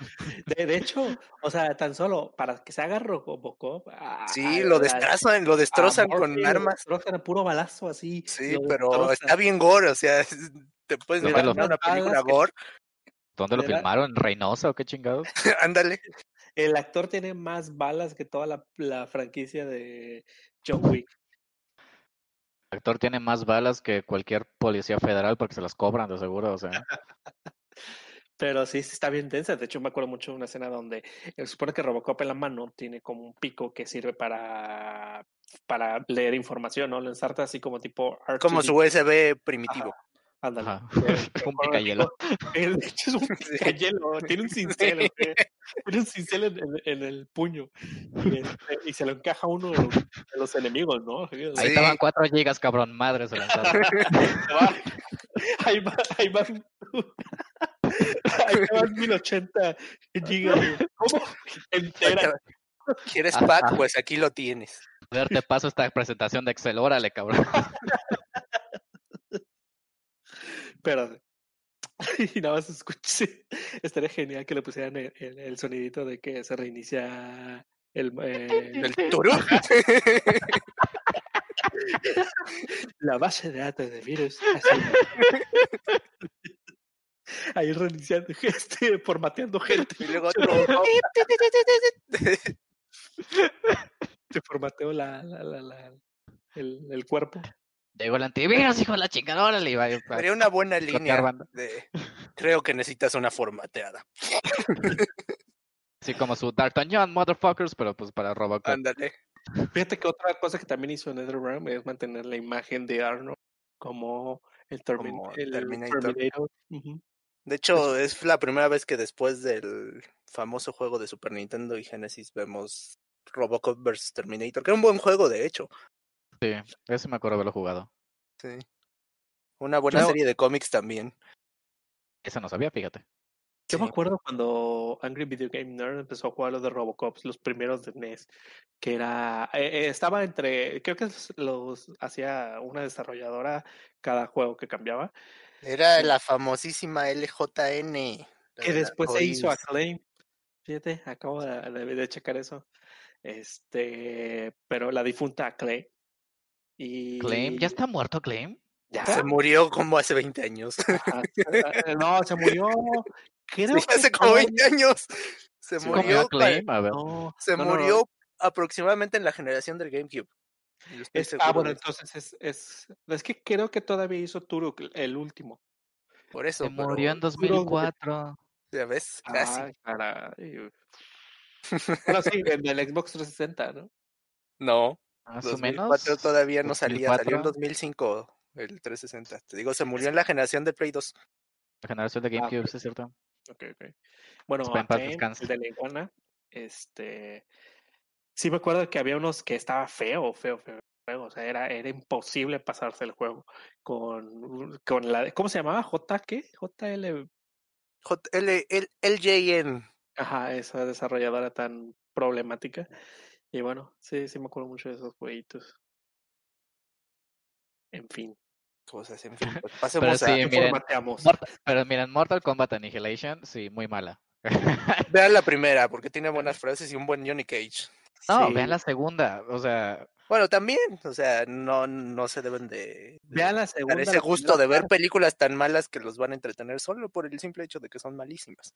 De, de hecho, o sea, tan solo para que se haga Robocop. a- Sí, a- lo destrozan, lo destrozan con lo armas. destrozan a puro balazo así. Sí, lo pero destrozan. está bien gore, o sea, te puedes imaginar una película que- gore. ¿Dónde lo filmaron? ¿En Reynosa o qué chingados? Ándale. El actor tiene más balas que toda la, la franquicia de John Wick. El actor tiene más balas que cualquier policía federal porque se las cobran de seguro, o sea. Pero sí, está bien densa. De hecho, me acuerdo mucho de una escena donde eh, supone que Robocop en la mano tiene como un pico que sirve para, para leer información, ¿no? Lo ensarta así como tipo... Como su USB primitivo. Ajá. Eh, Un el picayelo. De hecho, es un picayelo. Tiene un cincel. Tiene un cincel en, en- en el puño. Y, este, y se lo encaja uno de los, de los enemigos, ¿no? Ahí estaban 4 gigas, cabrón, madre se lanzaron. va- Ahí va, ahí van. Ahí van 1080 gigas. ¿Cómo? Entera. ¿Quieres Ajá. pack? Pues aquí lo tienes. A ver, te paso esta presentación de Excel, órale, cabrón. Pero. Y nada más escuché. Estaría genial que le pusieran el, el- el sonidito de que se reinicia el, eh, El turú. la base de datos de virus. así. Ahí reiniciando, este, formateando gente. Y luego otro. Te formateo la, la, la, la- el, el cuerpo. Llegó el antivirus, hijo de la chingada, órale. va- Sería una buena línea banda. de creo que necesitas una formateada. Así como su D'Artagnan, motherfuckers, pero pues para Robocop. Ándale. Fíjate que otra cosa que también hizo NetherRealm es mantener la imagen de Arnold como el, Termin- Como el Terminator. De hecho, es la primera vez que después del famoso juego de Super Nintendo y Genesis vemos Robocop vs Terminator, que era un buen juego, de hecho. Sí, ese me acuerdo haberlo jugado. Sí. Una buena serie de cómics también. Ese no sabía, fíjate. Yo me acuerdo cuando Angry Video Game Nerd empezó a jugar los de Robocop, los primeros de NES, que era, eh, eh, estaba entre, creo que los, los hacía una desarrolladora cada juego que cambiaba, Era Sí. la famosísima LJN. que después se hizo. Acclaim. Fíjate, acabo de, de- de checar eso. Este, pero la difunta Acclaim. Y Claim, ¿ya está muerto Claim? Ya, Se murió como hace 20 años. ajá, eh, no, se murió. Creo Sí, que hace como todavía- 20 años. Se Sí, ¿Comió murió, Claim? A ver. No, se no, no, no. murió aproximadamente en la generación del GameCube. Es- ah, bueno, entonces es, es, es que creo que todavía hizo Turok, el último. Por eso, Se murió en pero, 2004. ya ves, casi. Ay, caray. Bueno, sí, en el Xbox 360, ¿no? No, Más o 2004 menos. todavía no salía, salió en 2004. 2005 el 360. Te digo, se murió en la generación de Play 2. La generación de GameCube, ok. sí es cierto. Ok, ok. Bueno, descanse. el de la iguana, este... Sí me acuerdo que había unos que estaba feo, feo, feo. O sea, era, era imposible pasarse el juego con, con la... ¿Cómo se llamaba? ¿J qué? JL... J- L- L- LJN. Ajá, esa desarrolladora tan problemática. Y bueno, sí, sí me acuerdo mucho de esos jueguitos. En fin. Cosas, en fin. pues Pero pasemos sí, a. ¿Qué miren? Mortal- pero miren, Mortal Kombat Annihilation, sí, muy mala. Vean la primera, porque tiene buenas frases y un buen Johnny Cage. No, Sí. vean la segunda, o sea, Bueno, también, o sea, no, no se deben de, de Vean la dar segunda. ese gusto de ver películas tan malas que los van a entretener solo por el simple hecho de que son malísimas.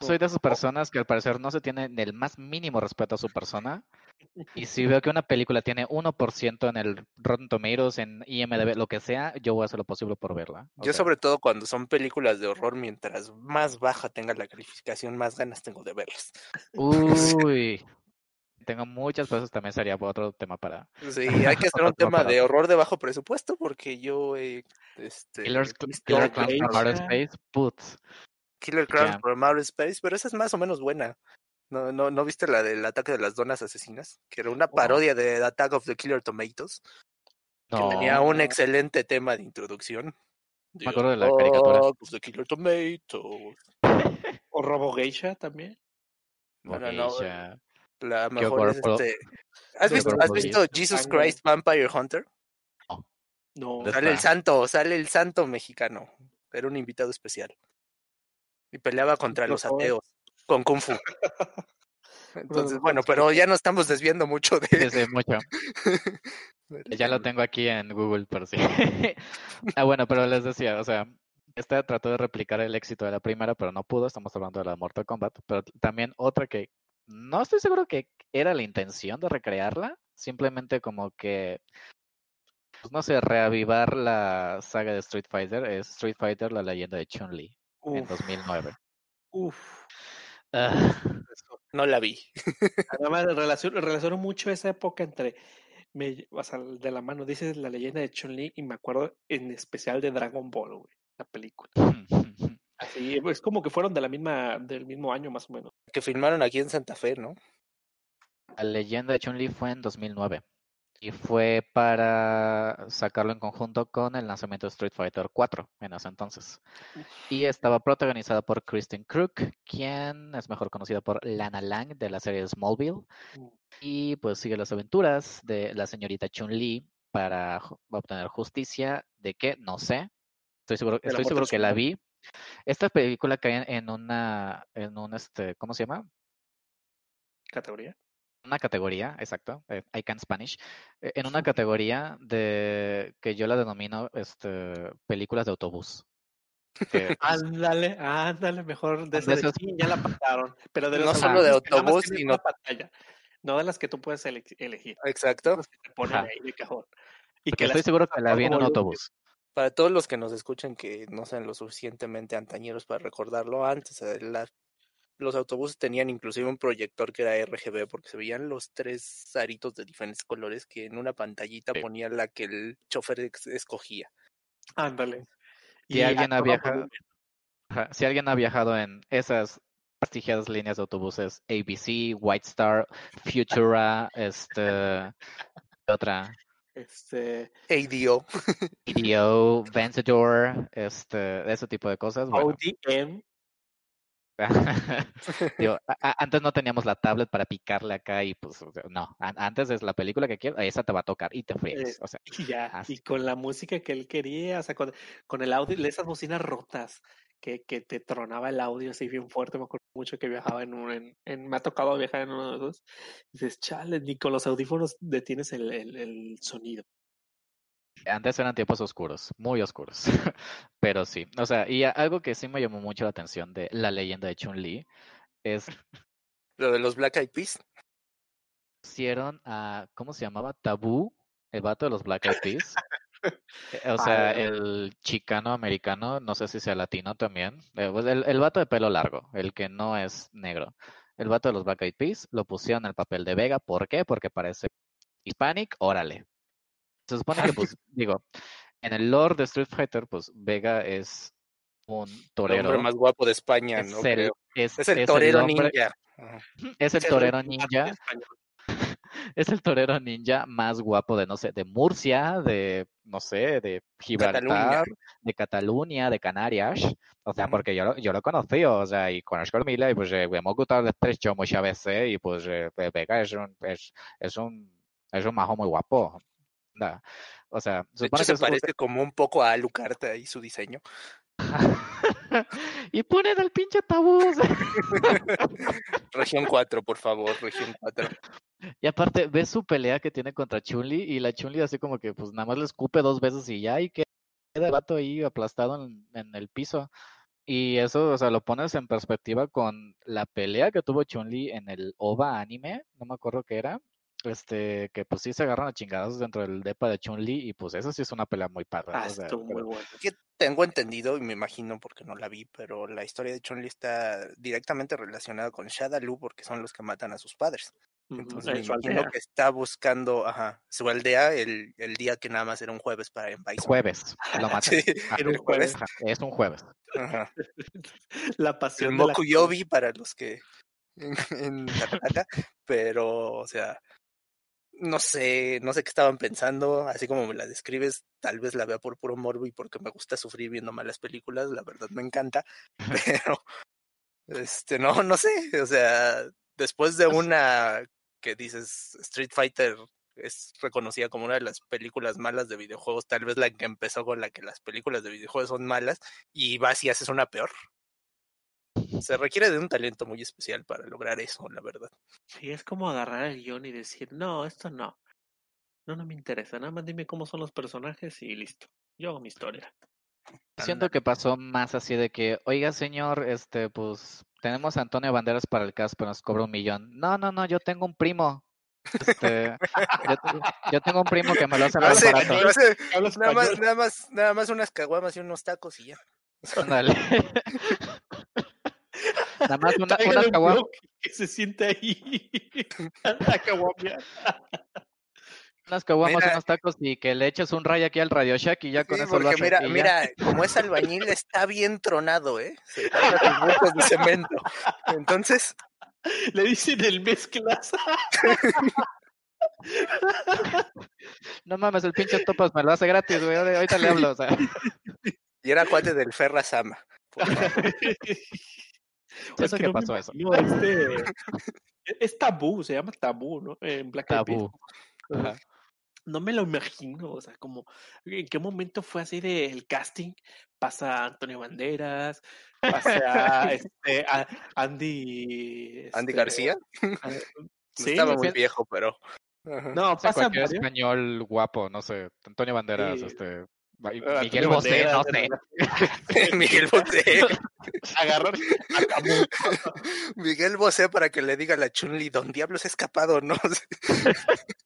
soy de esas personas que al parecer no se tiene ni el más mínimo respeto a su persona. Y si veo que una película tiene 1% en el Rotten Tomatoes, en IMDb, lo que sea, yo voy a hacer lo posible por verla. Yo sobre todo cuando son películas de horror, mientras más baja tenga la calificación, más ganas tengo de verlas. Uy, tengo muchas, pero eso también sería otro tema para Sí, hay que hacer un tema tema para de horror de bajo presupuesto porque yo he este, Killers, visto Killer Clowns from Outer. Space, putz. Killer Clowns Ya. from Outer Space, pero esa es más o menos buena. ¿No, no, ¿No viste la del ataque de las donas asesinas? Que era una parodia de Attack of the Killer Tomatoes, que tenía un excelente tema de introducción. Me acuerdo de la caricatura. Attack of the Killer Tomatoes. O Robo Geisha también. Bueno, no. La mejor es este... ¿Has visto, ¿has visto Jesus. Christ Vampire Hunter? No. Sale el santo, sale el santo mexicano. Era un invitado especial. Y peleaba contra los ateos con Kung Fu. Entonces, Bueno, pero ya nos estamos desviando mucho Sí, de... sí, mucho. del Ya lo tengo aquí en Google, por si. ah, bueno, pero les decía, o sea, esta trató de replicar el éxito de la primera, pero no pudo. Estamos hablando de la Mortal Kombat. Pero también otra que no estoy seguro que era la intención de recrearla, simplemente como que pues, no sé, reavivar la saga de Street Fighter es Street Fighter, la leyenda de Chun-Li en Uf, 2009. uf. Ah, No la vi. Además, relaciono, relaciono mucho esa época entre, me, o sea, de la mano, dices la leyenda de Chun-Li y me acuerdo en especial de Dragon Ball, güey, la película. Así, es como que fueron de la misma, del mismo año más o menos. Que filmaron aquí en Santa Fe, ¿no? La leyenda de Chun-Li fue en 2009 y fue para sacarlo en conjunto con el lanzamiento de Street Fighter 4 en ese entonces. Y estaba protagonizada por Kristen Crook, quien es mejor conocida por Lana Lang de la serie Smallville. Y pues sigue las aventuras de la señorita Chun-Li para obtener justicia. ¿De qué? No sé. Estoy seguro, estoy seguro que la vi. Esta película cae en- una, en un este, ¿cómo se llama? Categoría. una categoría, exacto, eh, I can Spanish, eh, en una categoría de que yo la denomino este, películas de autobús. Que, Ándale, ándale, mejor de ese de esas- chin, ya la pasaron. Pero de No los solo de que autobús, sino- pantalla. No de las que tú puedes ele- elegir. Exacto. Las que te ponen Ajá. ahí de cajón. Y porque las estoy seguro que la vi en un autobús. Para todos los que nos escuchan que no sean lo suficientemente antañeros para recordarlo, antes eh, la- los autobuses tenían inclusive un proyector que era RGB porque se veían los tres aritos de diferentes colores que en una pantallita Sí. ponía la que el chofer ex- escogía. Ándale. Si Y alguien ha viajado, ajá, si alguien ha viajado en esas prestigiadas líneas de autobuses, ABC, White Star, Futura, este, otra, Este, ADO. EDO, Vencedor, este, ese tipo de cosas, bueno, ODM. Digo, a- a- antes no teníamos la tablet para picarle acá y pues no, an- antes es la película que quiero, esa te va a tocar y te friegas, Eh, o sea, Y ya, Así. y con la música que él quería, o sea, con, con el audio, esas bocinas rotas que, que te tronaba el audio así bien fuerte. Me acuerdo mucho que viajaba en un, en, en- me ha tocado viajar en uno de esos. Dices, chale, ni con los audífonos detienes el, el, el sonido. antes eran tiempos oscuros, muy oscuros, pero sí, o sea, y a- algo que sí me llamó mucho la atención de la leyenda de Chun-Li es Lo de los Black Eyed Peas. pusieron a, ¿cómo se llamaba? Tabú, el vato de los Black Eyed Peas. O sea, el chicano americano, no sé si sea latino también. eh, pues el, el vato de pelo largo, el que no es negro. El vato de los Black Eyed Peas lo pusieron en el papel de Vega. ¿Por qué? Porque parece hispanic, órale. Se supone que, pues, digo, en el lore de Street Fighter, pues Vega es un El torero. hombre más guapo de España, Es ¿no? el, es, Es el es torero hombre- ninja. Es el el torero ninja. es el torero ninja más guapo de, no sé, de Murcia, de, no sé, de Gibraltar, Cataluña. de Cataluña, de Canarias. O sea, porque yo, lo- yo lo he conocido, o sea, y conozco a Mila y pues eh, hemos gustado el estrecho muchas veces y pues eh, Vega es un, es, es un, es un majo muy guapo. Anda. O sea, De hecho, que se un- parece como un poco a Alucard y su diseño. y ponen al pinche tabú. Región 4, por favor, región 4. Y aparte, ves su pelea que tiene contra Chun-Li y la Chun-Li así como que pues nada más le escupe dos veces y ya y queda el vato ahí aplastado en, en el piso. Y eso, o sea, lo pones en perspectiva con la pelea que tuvo Chun-Li en el OVA anime, no me acuerdo qué era, este, que pues sí se agarran a chingados dentro del depa de Chun-Li y pues eso sí es una pelea muy padre. Ah, o sea, estuvo muy bueno. Que tengo entendido y me imagino porque no la vi, pero la historia de Chun-Li está directamente relacionada con Shadaloo porque son los que matan a sus padres. Entonces en me su imagino aldea. que está buscando ajá, su aldea el, el día que nada más era un jueves para Bison. Jueves, lo matan. Sí, Ajá, Era un el jueves. es un jueves. Ajá. La El pasión de la Mokuyobi para los que en, en Tartaca, pero o sea, no sé, no sé qué estaban pensando, así como me la describes, tal vez la vea por puro morbo y porque me gusta sufrir viendo malas películas, la verdad me encanta, pero este no, no sé, o sea, después de una que dices Street Fighter es reconocida como una de las películas malas de videojuegos, tal vez la que empezó con la que las películas de videojuegos son malas y vas y haces una peor. Se requiere de un talento muy especial para lograr eso, la verdad. Sí, es como agarrar el guion y decir, no, esto no. No, no me interesa. Nada más dime cómo son los personajes y listo. Yo hago mi historia. Siento que pasó más así de que, oiga señor, este, pues tenemos a Antonio Banderas para el cast, pero nos cobra un millón. No, no, no, yo tengo un primo. Este, yo, te- yo tengo un primo que me lo hace No nada más, nada más, nada más unas caguamas y unos tacos y ya. Ándale. Nada más una, Tráigale unas un caguamas. bloque que se siente ahí. Unas caguamas, unos tacos y que le eches un ray aquí al Radio Shack y ya con Sí, eso lo porque hace. mira, mira, como es albañil, está bien tronado, ¿eh? Se bultos de cemento. Entonces, Le dicen el mezclas. No mames, el pinche topas me lo hace gratis, güey. Ahorita le hablo, o sea. y era cuate del Ferra Sama. Eso que pasó eso. No, este, es tabú, se llama tabú, ¿no? En Black. Tabú. Ajá. No me lo imagino, o sea, como, ¿en qué momento fue así de el casting? Pasa Antonio Banderas, pasa este, a- Andy... Andy este, García. No sí, estaba muy viejo, pero. Ajá. no, O sea, pasa cualquier varios. español guapo, no sé. Antonio Banderas, Sí. este. Miguel Bosé, no sé. Miguel Bosé. Agarrar. Miguel Bosé para que le diga a la Chunli, ¿don diablos ha escapado no?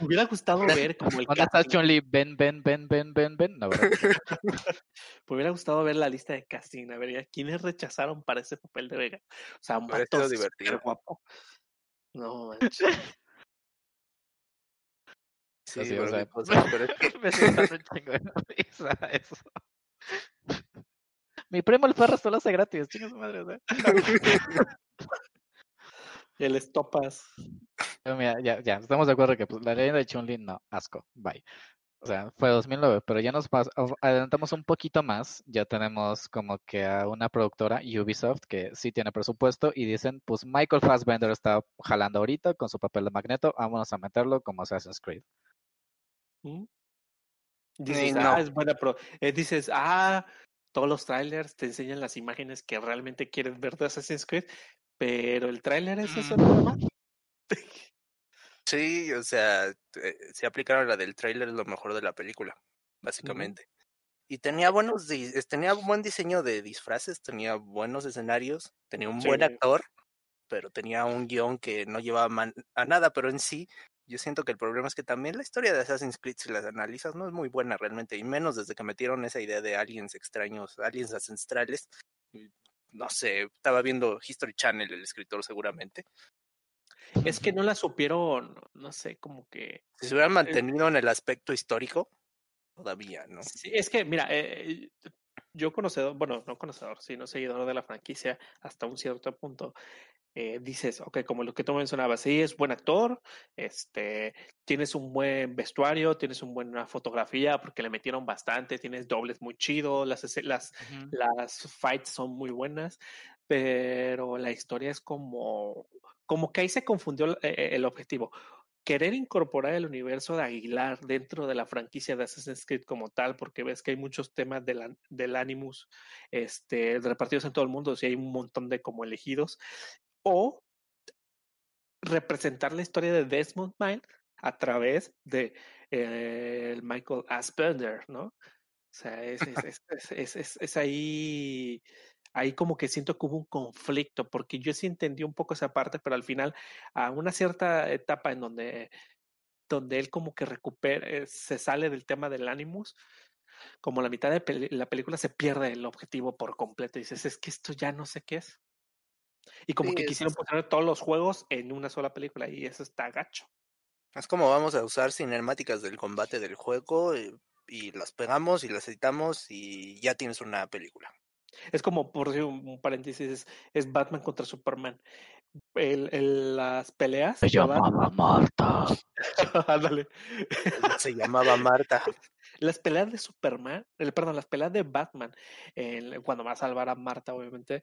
Me hubiera gustado ver como el ¿Dónde estás, casting. Chun-Li? Ven, ven, ven, ven, ven, ven. Me hubiera gustado ver la lista de casting, a ver quiénes rechazaron para ese papel de Vega. O sea, un divertido. guapo. No, manches. Sí, Así, o sea, cosas, pero es que Me un chingo de risa eso. Mi primo el perro solo hace gratis, chinga su madre. sea. el estopas. Pero mira, ya, ya, estamos de acuerdo que pues, la leyenda de Chun-Li, no, asco, bye. O sea, fue 2009, pero ya nos pas- adelantamos un poquito más. Ya tenemos como que a una productora, Ubisoft, que sí tiene presupuesto y dicen, pues Michael Fassbender está jalando ahorita con su papel de Magneto, vámonos a meterlo como Assassin's Creed. ¿Mm? Dices, no. ah, es buena, pero eh, dices, ah, todos los trailers te enseñan las imágenes que realmente quieres ver de Assassin's Creed, pero el tráiler es eso nada más. sí, o sea, eh, se aplicaron la del tráiler, es lo mejor de la película, básicamente. Y tenía buenos, tenía buen diseño de disfraces, tenía buenos escenarios, tenía un buen actor, pero tenía un guion que no llevaba a nada, pero en sí, yo siento que el problema es que también la historia de Assassin's Creed, si las analizas, no es muy buena realmente, y menos desde que metieron esa idea de aliens extraños, aliens ancestrales. No sé, estaba viendo History Channel, el escritor seguramente. Es que no la supieron, no sé, como que Si se hubieran mantenido en el aspecto histórico, todavía, ¿no? Sí, es que, mira, eh, yo conocedor, bueno, no conocedor, sino seguidor de la franquicia hasta un cierto punto, eh, dices, ok, como lo que tú mencionabas, sí, es buen actor, este, tienes un buen vestuario, tienes una buena fotografía, porque le metieron bastante, tienes dobles muy chidos, las, las, las fights son muy buenas, pero la historia es como, como que ahí se confundió el, eh, el objetivo. Querer incorporar el universo de Aguilar dentro de la franquicia de Assassin's Creed como tal, porque ves que hay muchos temas del, del Animus este, repartidos en todo el mundo, o sea, hay un montón de como elegidos, o representar la historia de Desmond Miles a través de eh, el Michael Aspender, ¿no? O sea, es, es, es, es, ahí, ahí como que siento que hubo un conflicto, porque yo sí entendí un poco esa parte, pero al final, a una cierta etapa en donde, donde él como que recupera, se sale del tema del Animus, como la mitad de la película se pierde el objetivo por completo. Y dices, es que esto ya no sé qué es. Y como Sí, que es- quisieron poner todos los juegos en una sola película y eso está gacho. Es como vamos a usar cinemáticas del combate del juego eh, y las pegamos y las editamos y ya tienes una película. Es como, por decir un, paréntesis, es, es Batman contra Superman. El, el- las peleas. Se llamaba Marta. Ándale. Se llamaba Marta. Las peleas de Superman, el, perdón, las peleas de Batman, el- cuando va a salvar a Marta, obviamente,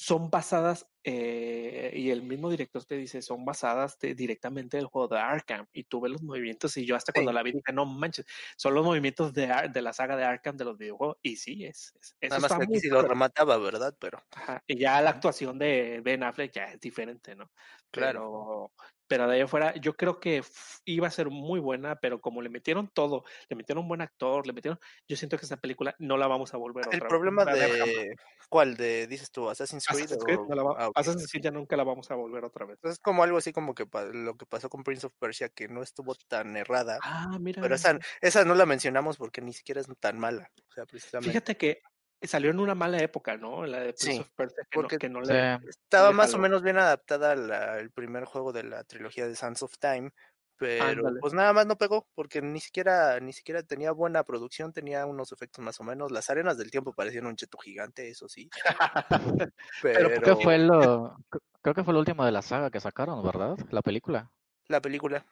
son basadas, eh, y el mismo director te dice, son basadas de- directamente del juego de Arkham. Y tú ves los movimientos, y yo hasta cuando la vi dije, no manches, son los movimientos de, de la saga de Arkham de los videojuegos. Y sí, es. es- Nada más que aquí sí lo remataba, ¿verdad? Pero Ajá, Y ya la actuación de Ben Affleck ya es diferente, ¿no? Claro. Pero, pero de ahí afuera, yo creo que iba a ser muy buena, pero como le metieron todo, le metieron un buen actor, le metieron, yo siento que esa película no la vamos a volver el otra vez, problema a jamás. de... ¿Cuál? ¿De, dices tú, Assassin's Creed? Assassin's Creed, o- no la va- ah, ok. Assassin's Creed ya nunca la vamos a volver otra vez. Es como algo así como que lo que pasó con Prince of Persia, que no estuvo tan errada. Ah, mira. Pero esa, esa no la mencionamos porque ni siquiera es tan mala. O sea, precisamente. Fíjate que salió en una mala época, ¿no? La de Prince Sí, of Persia, que, no, porque- que no le... Estaba le más o menos bien adaptada el primer juego de la trilogía de Sands of Time, pero Ándale. pues nada más no pegó porque ni siquiera ni siquiera tenía buena producción, tenía unos efectos más o menos. Las arenas del tiempo parecían un cheto gigante, eso sí. Pero, Creo que fue lo, cr- creo que fue lo último de la saga que sacaron, ¿verdad? La película. la película,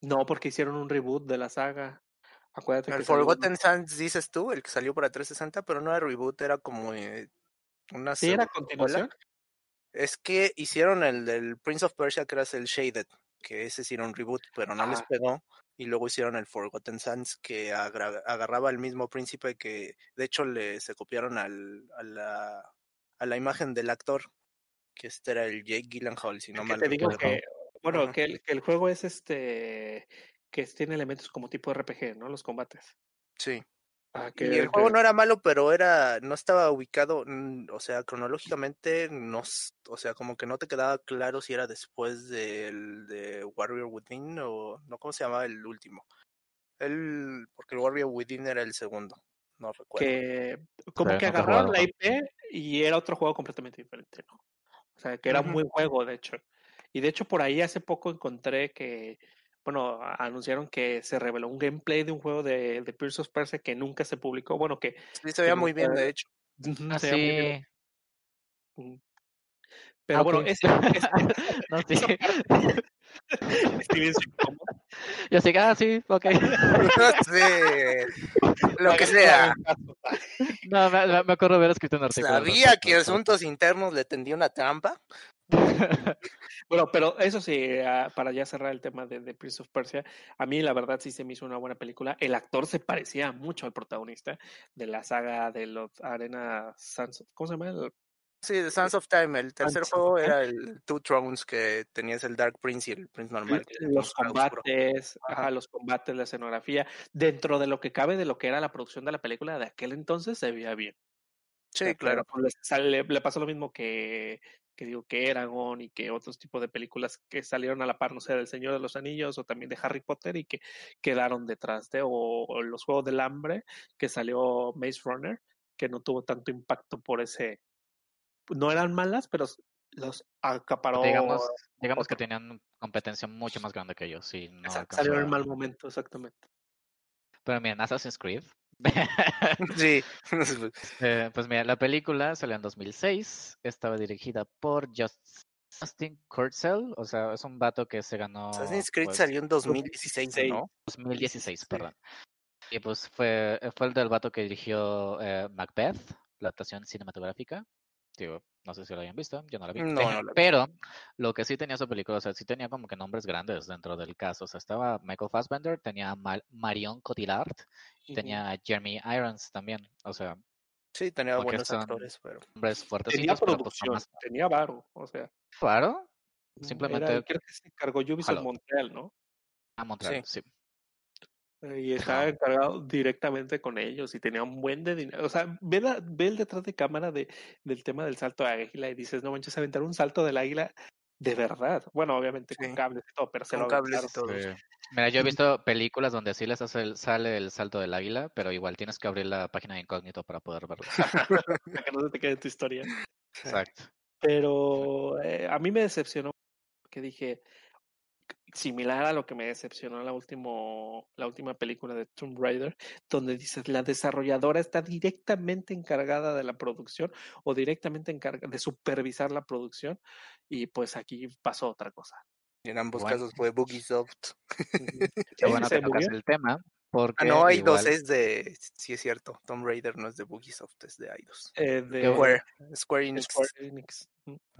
No, porque hicieron un reboot de la saga. Acuérdate el que Forgotten Sands dices tú, el que salió para 360, pero no era reboot, era como eh, una ¿Sí era continuación? Es que hicieron el del Prince of Persia, que era el Shaded, que ese sí era un reboot, pero no les pegó. Y luego hicieron el Forgotten Sands, que agarraba al mismo príncipe que, de hecho, le se copiaron al, a, la, a la imagen del actor, que este era el Jake Gyllenhaal, si no mal te digo que, bueno, Ajá. que el, que el juego es este, que tiene elementos como tipo RPG, ¿no? Los combates. Sí. Ah, Y que, el juego no era malo, pero era, no estaba ubicado, o sea, cronológicamente, no, o sea, como que no te quedaba claro si era después del de Warrior Within o, no, ¿cómo se llamaba el último? El, porque el Warrior Within era el segundo, no recuerdo. que como Sí, que agarraron la IP y era otro juego completamente diferente, ¿no? O sea, que era un buen juego, de hecho. Y de hecho, por ahí hace poco encontré que, bueno, anunciaron que se reveló un gameplay de un juego de, de Prince of Persia que nunca se publicó. Bueno, que Sí, se veía muy bien, de hecho. Ah, se veía muy bien. sí. Pero Ah, bueno, ese- No, sí. Yo sí, ah, sí, ok. sí, lo que sea. No, me, me- acuerdo haber escrito un artículo. Sabía que Asuntos Internos le tendió una trampa. Bueno, pero eso sí, ah, para ya cerrar el tema de, de Prince of Persia, a mí la verdad sí se me hizo una buena película. El actor se parecía mucho al protagonista de la saga de los Arena Sons. ¿Cómo se llama? El- Sí, de Sands of Time. El tercer Sands juego era el Two Thrones, que tenías el Dark Prince y el Prince normal. los combates, Ajá. los combates, la escenografía, dentro de lo que cabe de lo que era la producción de la película de aquel entonces se veía bien. Sí, claro. pues, le, le pasó lo mismo que, que digo que Eragon y que otros tipos de películas que salieron a la par, no sé, del Señor de los Anillos o también de Harry Potter y que quedaron detrás de, o, o los Juegos del Hambre, que salió Maze Runner, que no tuvo tanto impacto por ese, no eran malas, pero los acaparó. digamos digamos que tenían competencia mucho más grande que ellos. Sí, no Exacto, salieron en mal momento, exactamente. Pero miren, Assassin's Creed. Sí. Eh, pues mira, la película salió en 2006. Estaba dirigida por Just- Justin Kurzel. O sea, es un vato que se ganó. Assassin's Creed pues, salió en 2016, ¿no? 2016, Sí. perdón. Y pues fue, fue el del vato que dirigió eh, Macbeth, la adaptación cinematográfica. Digo, no sé si lo hayan visto, yo no la vi. No, no la vi. Pero lo que sí tenía su película, o sea, sí tenía como que nombres grandes dentro del caso. O sea, estaba Michael Fassbender, tenía Marion Cotillard, tenía Jeremy Irons también. O sea, Sí, tenía buenos actores, pero. hombres fuertes. Tenía pero pues producción, nomás- tenía varo, o sea. Claro, era- simplemente creo que se encargó Ubisoft. Montreal, ¿no? a Montreal, sí. Eh, Y estaba encargado directamente con ellos y tenía un buen de dinero. O sea, ve, la- ve el detrás de cámara de, del tema del salto de águila y dices, no manches, aventar un salto del águila de verdad. Bueno, obviamente Sí. con cables y todo, pero se Con lo cables y todo. Sí. Mira, yo he visto películas donde sí les hace el- sale el salto del águila, pero igual tienes que abrir la página de incógnito para poder verlo. para que no se te quede tu historia. Exacto. Pero eh, a mí me decepcionó porque dije, similar a lo que me decepcionó la, último, la última película de Tomb Raider, donde dices, la desarrolladora está directamente encargada de la producción o directamente encargada de supervisar la producción y pues aquí pasó otra cosa. Y en ambos Bueno. casos fue Bugisoft. Qué bueno que tocas murió. el tema, porque Ah, no, hay igual, es de. Sí, es cierto. Tomb Raider no es de Bugisoft, es de Eidos. Eh, de Square, Square Enix. Square Enix.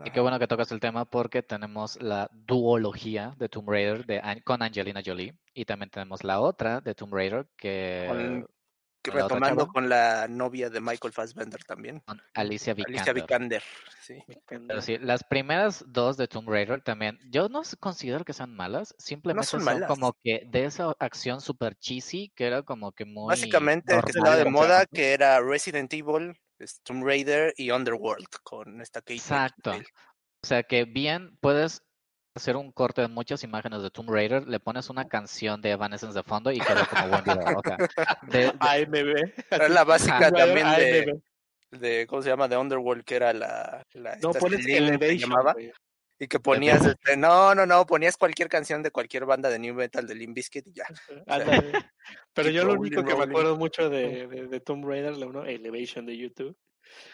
Y qué bueno que tocas el tema porque tenemos la duología de Tomb Raider de, con Angelina Jolie y también tenemos la otra de Tomb Raider que Con- que con retomando con la novia de Michael Fassbender también. con Alicia Alicia Vikander. Vikander. Sí. Pero sí, las primeras dos de Tomb Raider también, yo no considero que sean malas, simplemente son son, malas. como que de esa acción super cheesy que era como que muy Básicamente el que normal, estaba de moda, que era Resident Evil, Tomb Raider y Underworld con esta Kate Exacto. O sea que bien puedes hacer un corte de muchas imágenes de Tomb Raider, le pones una canción de Evanescence de fondo y queda como buen video. O sea, de- de- AMB. Era la básica Ah, también AMB. de, de, ¿cómo se llama? De Underworld, que era la... la No, pones Elevation. y que ponías, este, no, no, no, ponías cualquier canción de cualquier banda de New Metal de Limp Bizkit y ya. Pero yo lo rolling, único que me acuerdo mucho de, de, de Tomb Raider, la uno, Elevation de YouTube.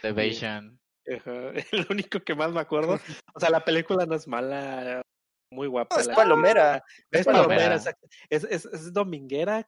de Evasion. Ajá, Es lo único que más me acuerdo. O sea, la película no es mala, muy guapa. No, es la- palomera. Es Es palomera, palomera. exacto. Es, es, es dominguera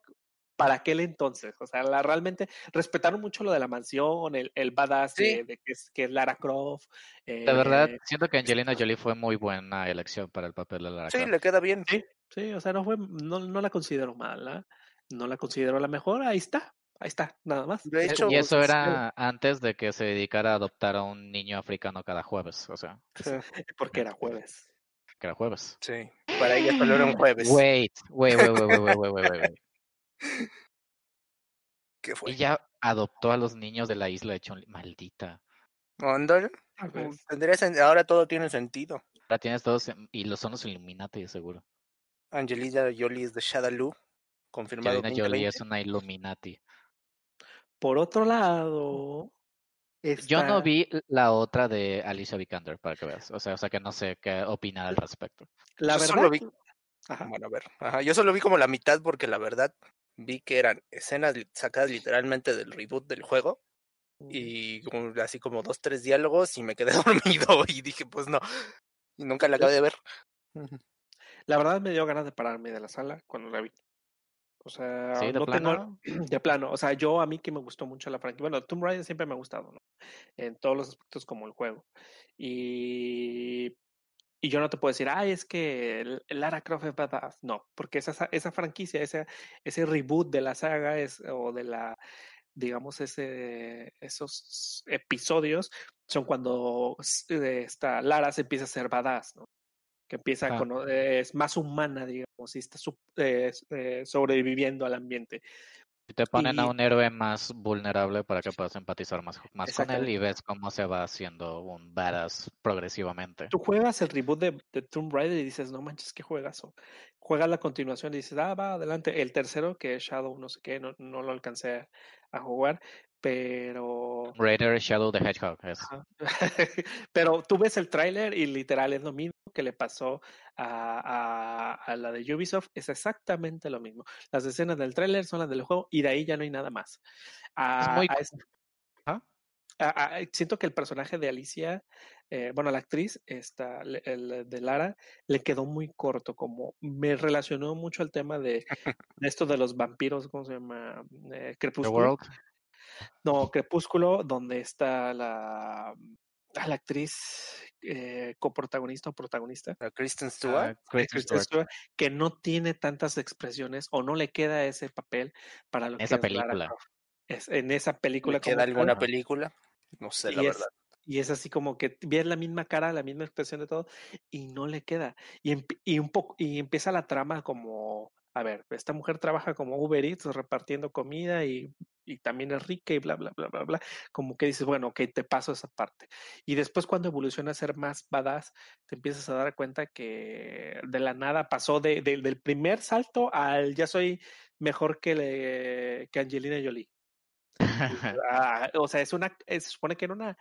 para aquel entonces. O sea, la, realmente respetaron mucho lo de la mansión, el, el badass Sí. de, de que, es, que es Lara Croft. De verdad, eh, siento que Angelina Jolie fue muy buena elección para el papel de Lara Sí, Croft. le queda bien. Sí, sí, o sea, no fue, no, no la considero mala, no la considero la mejor, ahí está, ahí está, nada más. De hecho, y eso pues, era antes de que se dedicara a adoptar a un niño africano cada jueves, o sea, sí, Porque era jueves que era jueves. Sí, para ella solo era un jueves. Wait, wait, wait, wait, wait, wait, wait, wait. ¿Qué fue? Ella adoptó a los niños de la isla de Chonli. Maldita. Ándale. Mm, ahora todo tiene sentido. Ahora tienes todos. Y los son los Illuminati, seguro. Angelina Jolie es de Shadaloo. Confirmado. Angelina Jolie es una Illuminati. Por otro lado, yo no vi la otra de Alicia Vikander, para que veas. O sea, o sea que no sé qué opinar al respecto. la Yo verdad. solo vi- Ajá. Bueno, a ver, ajá, yo solo vi como la mitad porque la verdad vi que eran escenas sacadas literalmente del reboot del juego y como- así como dos, tres diálogos y me quedé dormido y dije, pues no, y nunca la acabé de ver. La verdad me dio ganas de pararme de la sala cuando la vi. O sea, Sí, de no tengo plano. de plano. O sea, yo a mí que me gustó mucho la franquicia. Bueno, Tomb Raider siempre me ha gustado, ¿no? En todos los aspectos como el juego. Y, y yo no te puedo decir, ay, es que Lara Croft es badass. No, porque esa, sa- esa franquicia, ese, ese reboot de la saga es, o de la, digamos, ese, esos episodios son cuando eh, esta Lara se empieza a ser badass, ¿no? Que empieza Ah. cono- eh, es más humana, digamos, y está eh, eh, sobreviviendo al ambiente. Y te ponen a un héroe más vulnerable para que puedas empatizar más, más con él y ves cómo se va haciendo un badass progresivamente. Tú juegas el reboot de, de Tomb Raider y dices, no manches, qué juegazo. Juegas la continuación y dices, ah, va, adelante. El tercero, que es Shadow, no sé qué, no, no lo alcancé a jugar, pero... Raider Shadow the Hedgehog es. Pero tú ves el tráiler y literal es lo mismo que le pasó a, a- a la de Ubisoft, es exactamente lo mismo. Las escenas del tráiler son las del juego y de ahí ya no hay nada más. A- muy es- a- a- siento que el personaje de Alicia, eh, bueno, la actriz, esta, el de Lara, le quedó muy corto, como me relacionó mucho al tema de, de esto de los vampiros, ¿cómo se llama? Eh, The Crepúsculo. World. No, Crepúsculo, donde está la, a la actriz eh, coprotagonista o protagonista, Kristen Stewart. ah, Kristen Kristen Stewart. Stewart, que no tiene tantas expresiones o no le queda ese papel para lo Esa que es Lara película. Croft. Es, en esa película ¿Le queda como alguna tal, película? No sé, la y es, verdad. y es así como que ves la misma cara, la misma expresión de todo, y no le queda. Y, y un poco, y empieza la trama como, a ver, esta mujer trabaja como Uber Eats repartiendo comida y, y también es rica y bla, bla, bla, bla, bla. Como que dices, bueno, ok, te paso esa parte. Y después cuando evoluciona a ser más badass, te empiezas a dar cuenta que de la nada pasó de, de- del primer salto al ya soy mejor que, le, que Angelina Jolie. Ah, o sea, es una, se supone que era una,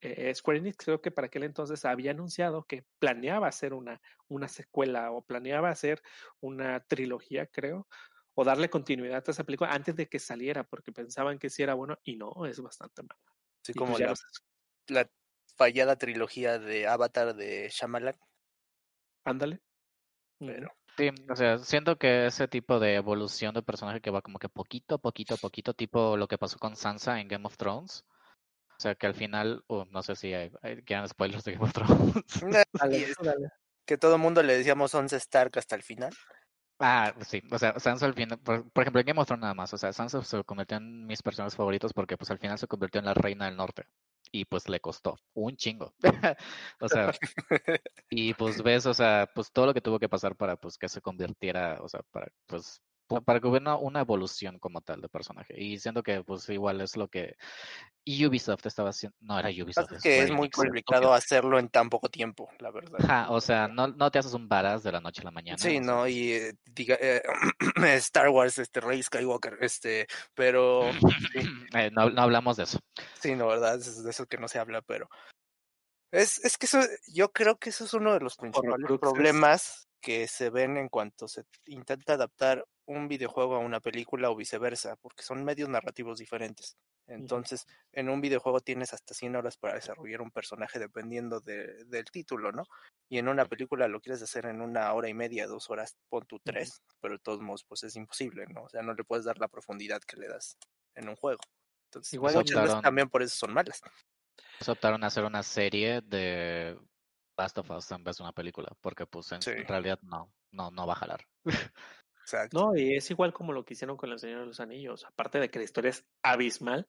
eh, Square Enix creo que para aquel entonces había anunciado que planeaba hacer una, una secuela o planeaba hacer una trilogía, creo, o darle continuidad a esa película antes de que saliera, porque pensaban que sí era bueno y no, es bastante malo. Así pues como la fallada trilogía de Avatar de Shyamalan. ándale. Pero, Sí, o sea, siento que ese tipo de evolución de personaje que va como que poquito, poquito, poquito, tipo lo que pasó con Sansa en Game of Thrones. O sea, que al final, uh, no sé si hay, hay- quieran spoilers de Game of Thrones. Dale, que todo el mundo le decíamos Once Stark hasta el final. Ah, sí, o sea, Sansa al final, por, por ejemplo, en Game of Thrones nada más, o sea, Sansa se convirtió en mis personajes favoritos porque pues al final se convirtió en la reina del norte y pues le costó un chingo. o sea, y pues ves, o sea, pues todo lo que tuvo que pasar para pues que se convirtiera, o sea, para pues para que hubiera una evolución como tal de personaje. Y siento que pues igual es lo que Ubisoft estaba haciendo. No era Ubisoft. es que es muy complicado hacerlo en tan poco tiempo, la verdad. Ajá, o sea, no, no te haces un badass de la noche a la mañana. Sí, o sea, no, y eh, diga, eh, Star Wars, este Rey Skywalker, este, pero sí, eh, no, no hablamos de eso. sí, no, verdad, es de eso que no se habla, pero es, es que eso, yo creo que eso es uno de los principales problemas que se ven en cuanto se intenta adaptar un videojuego a una película o viceversa, porque son medios narrativos diferentes. Entonces, en un videojuego tienes hasta 100 horas para desarrollar un personaje dependiendo de- del título, ¿no? Y en una película lo quieres hacer en una hora y media, dos horas, pon tu tres, pero de todos modos, pues es imposible, ¿no? O sea, no le puedes dar la profundidad que le das en un juego. Entonces, Igual muchas veces también por eso son malas. Pues optaron a hacer una serie de Last of Us en vez de una película, porque pues en, Sí. en realidad no, no, no va a jalar. Exacto. No, y es igual como lo que hicieron con El Señor de los Anillos. Aparte de que la historia es abismal,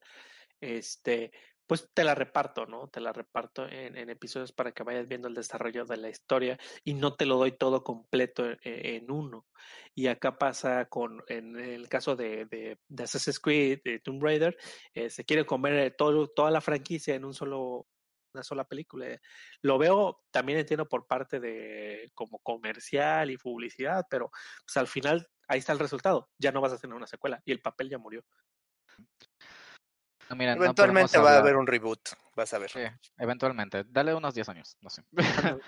este, pues te la reparto, ¿no? Te la reparto en, episodios para que vayas viendo el desarrollo de la historia y no te lo doy todo completo en, en uno. Y acá pasa con, en el caso de, de, de Assassin's Creed, de Tomb Raider, eh, se quiere comer eh, todo, toda la franquicia en un solo una sola película. Lo veo, también entiendo por parte de como comercial y publicidad, pero pues al final ahí está el resultado. Ya no vas a tener una secuela y el papel ya murió. No, mira, no Eventualmente va a haber un reboot, vas a ver. Sí, eventualmente. Dale unos 10 años, no sé.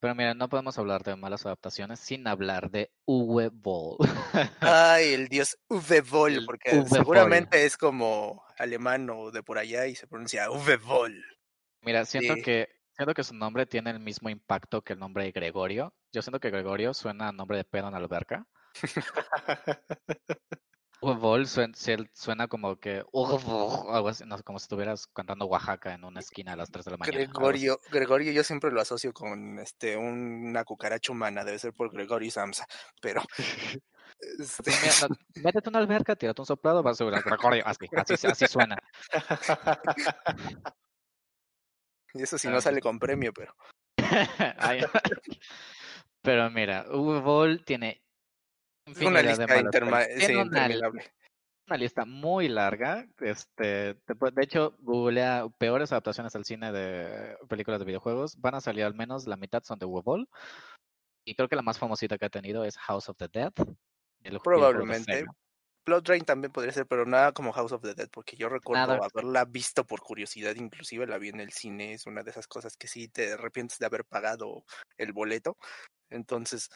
Pero mira, no podemos hablar de malas adaptaciones sin hablar de Uwe Boll. Ay, el dios Uwe Boll, porque Uwe Boll. seguramente es como alemán o de por allá y se pronuncia Uwe Boll. Mira, siento Sí. que siento que su nombre tiene el mismo impacto que el nombre de Gregorio. Yo siento que Gregorio suena a nombre de pedo en alberca. Boll suena, suena como que algo así, no sé, como si estuvieras cantando Oaxaca en una esquina a las 3 de la mañana. Gregorio, Gregorio yo siempre lo asocio con este una cucaracha humana, debe ser por Gregorio Samsa, pero este, Pues mira, no, métete una alberca, tírate un soplado, vas a ver Gregorio, así, así, así suena. y eso si Ah, no sale con premio, pero Pero mira, Uwe Boll tiene es una de lista interma- sí, una, interminable. una lista muy larga. Este, de hecho, googlea peores adaptaciones al cine de películas de videojuegos. Van a salir al menos la mitad son de Uwe Boll. Y creo que la más famosita que ha tenido es House of the Dead. el videojuego de Probablemente. Blood Rain también podría ser, pero nada como House of the Dead, porque yo recuerdo Nada. haberla visto por curiosidad, inclusive la vi en el cine, es una de esas cosas que sí te arrepientes de haber pagado el boleto. Entonces,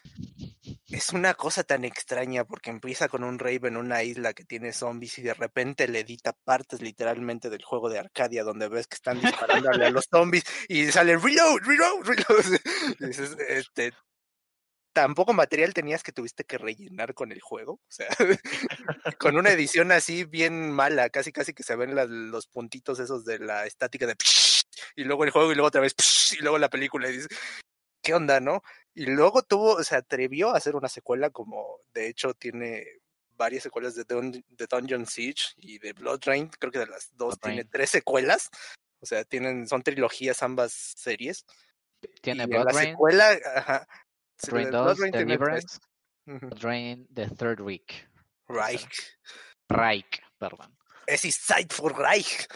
es una cosa tan extraña porque empieza con un rave en una isla que tiene zombies y de repente le edita partes literalmente del juego de Arcadia donde ves que están disparándole a los zombies y sale reload, reload, reload. Dices, este, tampoco material tenías que tuviste que rellenar con el juego, o sea, con una edición así bien mala, casi casi que se ven las- los puntitos esos de la estática de y luego el juego y luego otra vez y luego la película y dices, ¿qué onda, no? Y luego tuvo, se atrevió a hacer una secuela como de hecho tiene varias secuelas de, Dun- de Dungeon Siege y de Blood Rain, creo que de las dos Blood tiene Rain. tres secuelas, o sea, tienen son trilogías ambas series. Tiene y Blood la Rain, secuela, ajá, se- Rain Blood 2, Rain tiene tres. Deliverance, Ujú. Blood Rain The Third Week. Reich. Reich, perdón. Es Zeit for Reich.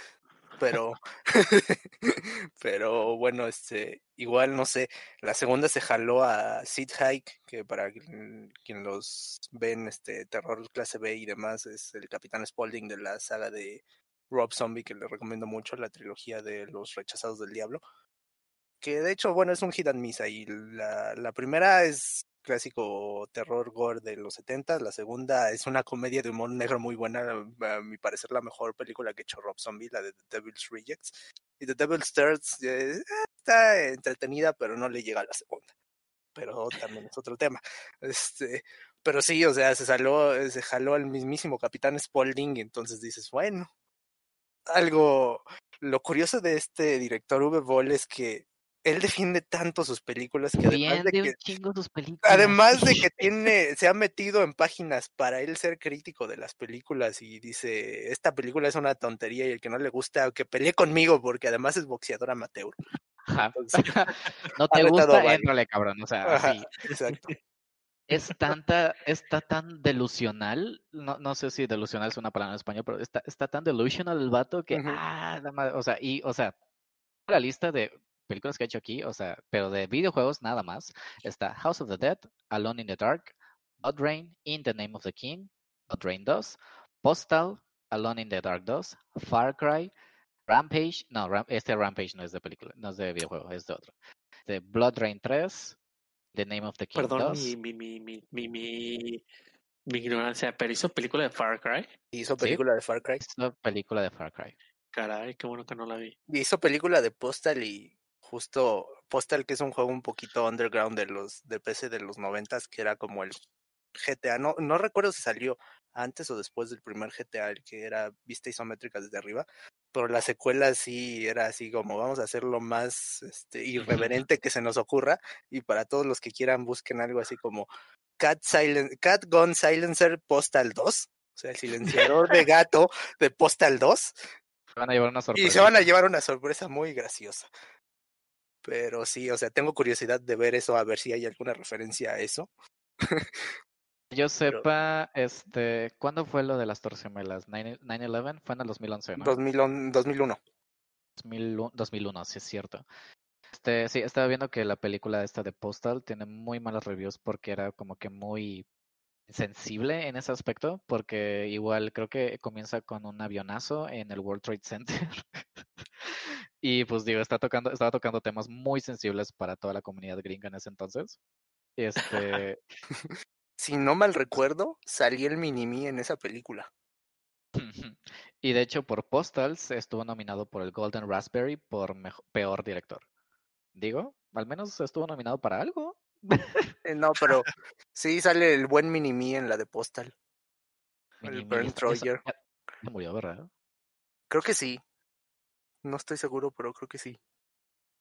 Pero, pero bueno, este, igual no sé, la segunda se jaló a Sid Haig, que para quien quien los ven, este, terror clase B y demás, es el Capitán Spaulding de la saga de Rob Zombie, que le recomiendo mucho, la trilogía de los rechazados del diablo. Que de hecho, bueno, es un hit and miss ahí. La, la primera es clásico terror gore de los 70, la segunda es una comedia de humor negro muy buena, a mi parecer la mejor película que ha hecho Rob Zombie, la de The Devil's Rejects. Y The Devil's Thirds eh, está entretenida, pero no le llega a la segunda. Pero también es otro tema. Este, pero sí, o sea, se jaló, se jaló al mismísimo Capitán Spaulding, y entonces dices, bueno, algo. Lo curioso de este director V. Boll es que él defiende tanto sus películas que además de que sus películas. Además de que tiene, se ha metido en páginas para él ser crítico de las películas y dice, esta película es una tontería y el que no le gusta, que pelee conmigo porque además es boxeador amateur. Entonces, no te gusta, éntrale, cabrón. O sea, Ajá, así. exacto. es tanta, está tan delusional, no, no sé si delusional es una palabra en español, pero está, está tan delusional el vato que, ah, la madre, o sea, y, o sea, la lista de películas que ha hecho aquí, o sea, pero de videojuegos nada más, está House of the Dead, Alone in the Dark, Blood Rain, In the Name of the King, Blood Rain 2, Postal, Alone in the Dark 2, Far Cry, Rampage, no, Ram- este Rampage no es de película, no es de videojuego, es de otro. De Blood Rain 3, The Name of the King Perdón 2. mi, mi, mi, mi, mi, mi, ignorancia, pero hizo película de Far Cry. Hizo Sí. película de Far Cry. La película de Far Cry. Caray, qué bueno que no la vi. Hizo película de Postal y justo Postal, que es un juego un poquito underground de los de PC de los noventas, que era como el GTA. No, no recuerdo si salió antes o después del primer GTA, el que era vista isométrica desde arriba. Pero la secuela sí era así como vamos a hacer lo más este, irreverente que se nos ocurra. Y para todos los que quieran, busquen algo así como Cat, Silen Cat Gun Silencer Postal 2. O sea, el silenciador de gato de Postal 2. Se van a llevar una sorpresa. Y se van a llevar una sorpresa muy graciosa. Pero sí, o sea, tengo curiosidad de ver eso, a ver si hay alguna referencia a eso. Yo pero- sepa, este, ¿cuándo fue lo de las? 9- 9-11 fue en el 2011, ¿no? 2001, 2001. 2001, 2001, sí es cierto. Este, sí, estaba viendo que la película esta de Postal tiene muy malas reviews porque era como que muy sensible en ese aspecto, porque igual creo que comienza con un avionazo en el World Trade Center. y pues digo, está tocando, estaba tocando temas muy sensibles para toda la comunidad gringa en ese entonces. Este, Si no mal recuerdo, salí el Minimi en esa película. y de hecho por Postals estuvo nominado por el Golden Raspberry por peor director. Digo, al menos estuvo nominado para algo. Eh, no, pero sí sale el buen Minimi en la de Postal. El Bernd Troyer. murió, ¿verdad? Creo que sí. No estoy seguro, pero creo que sí.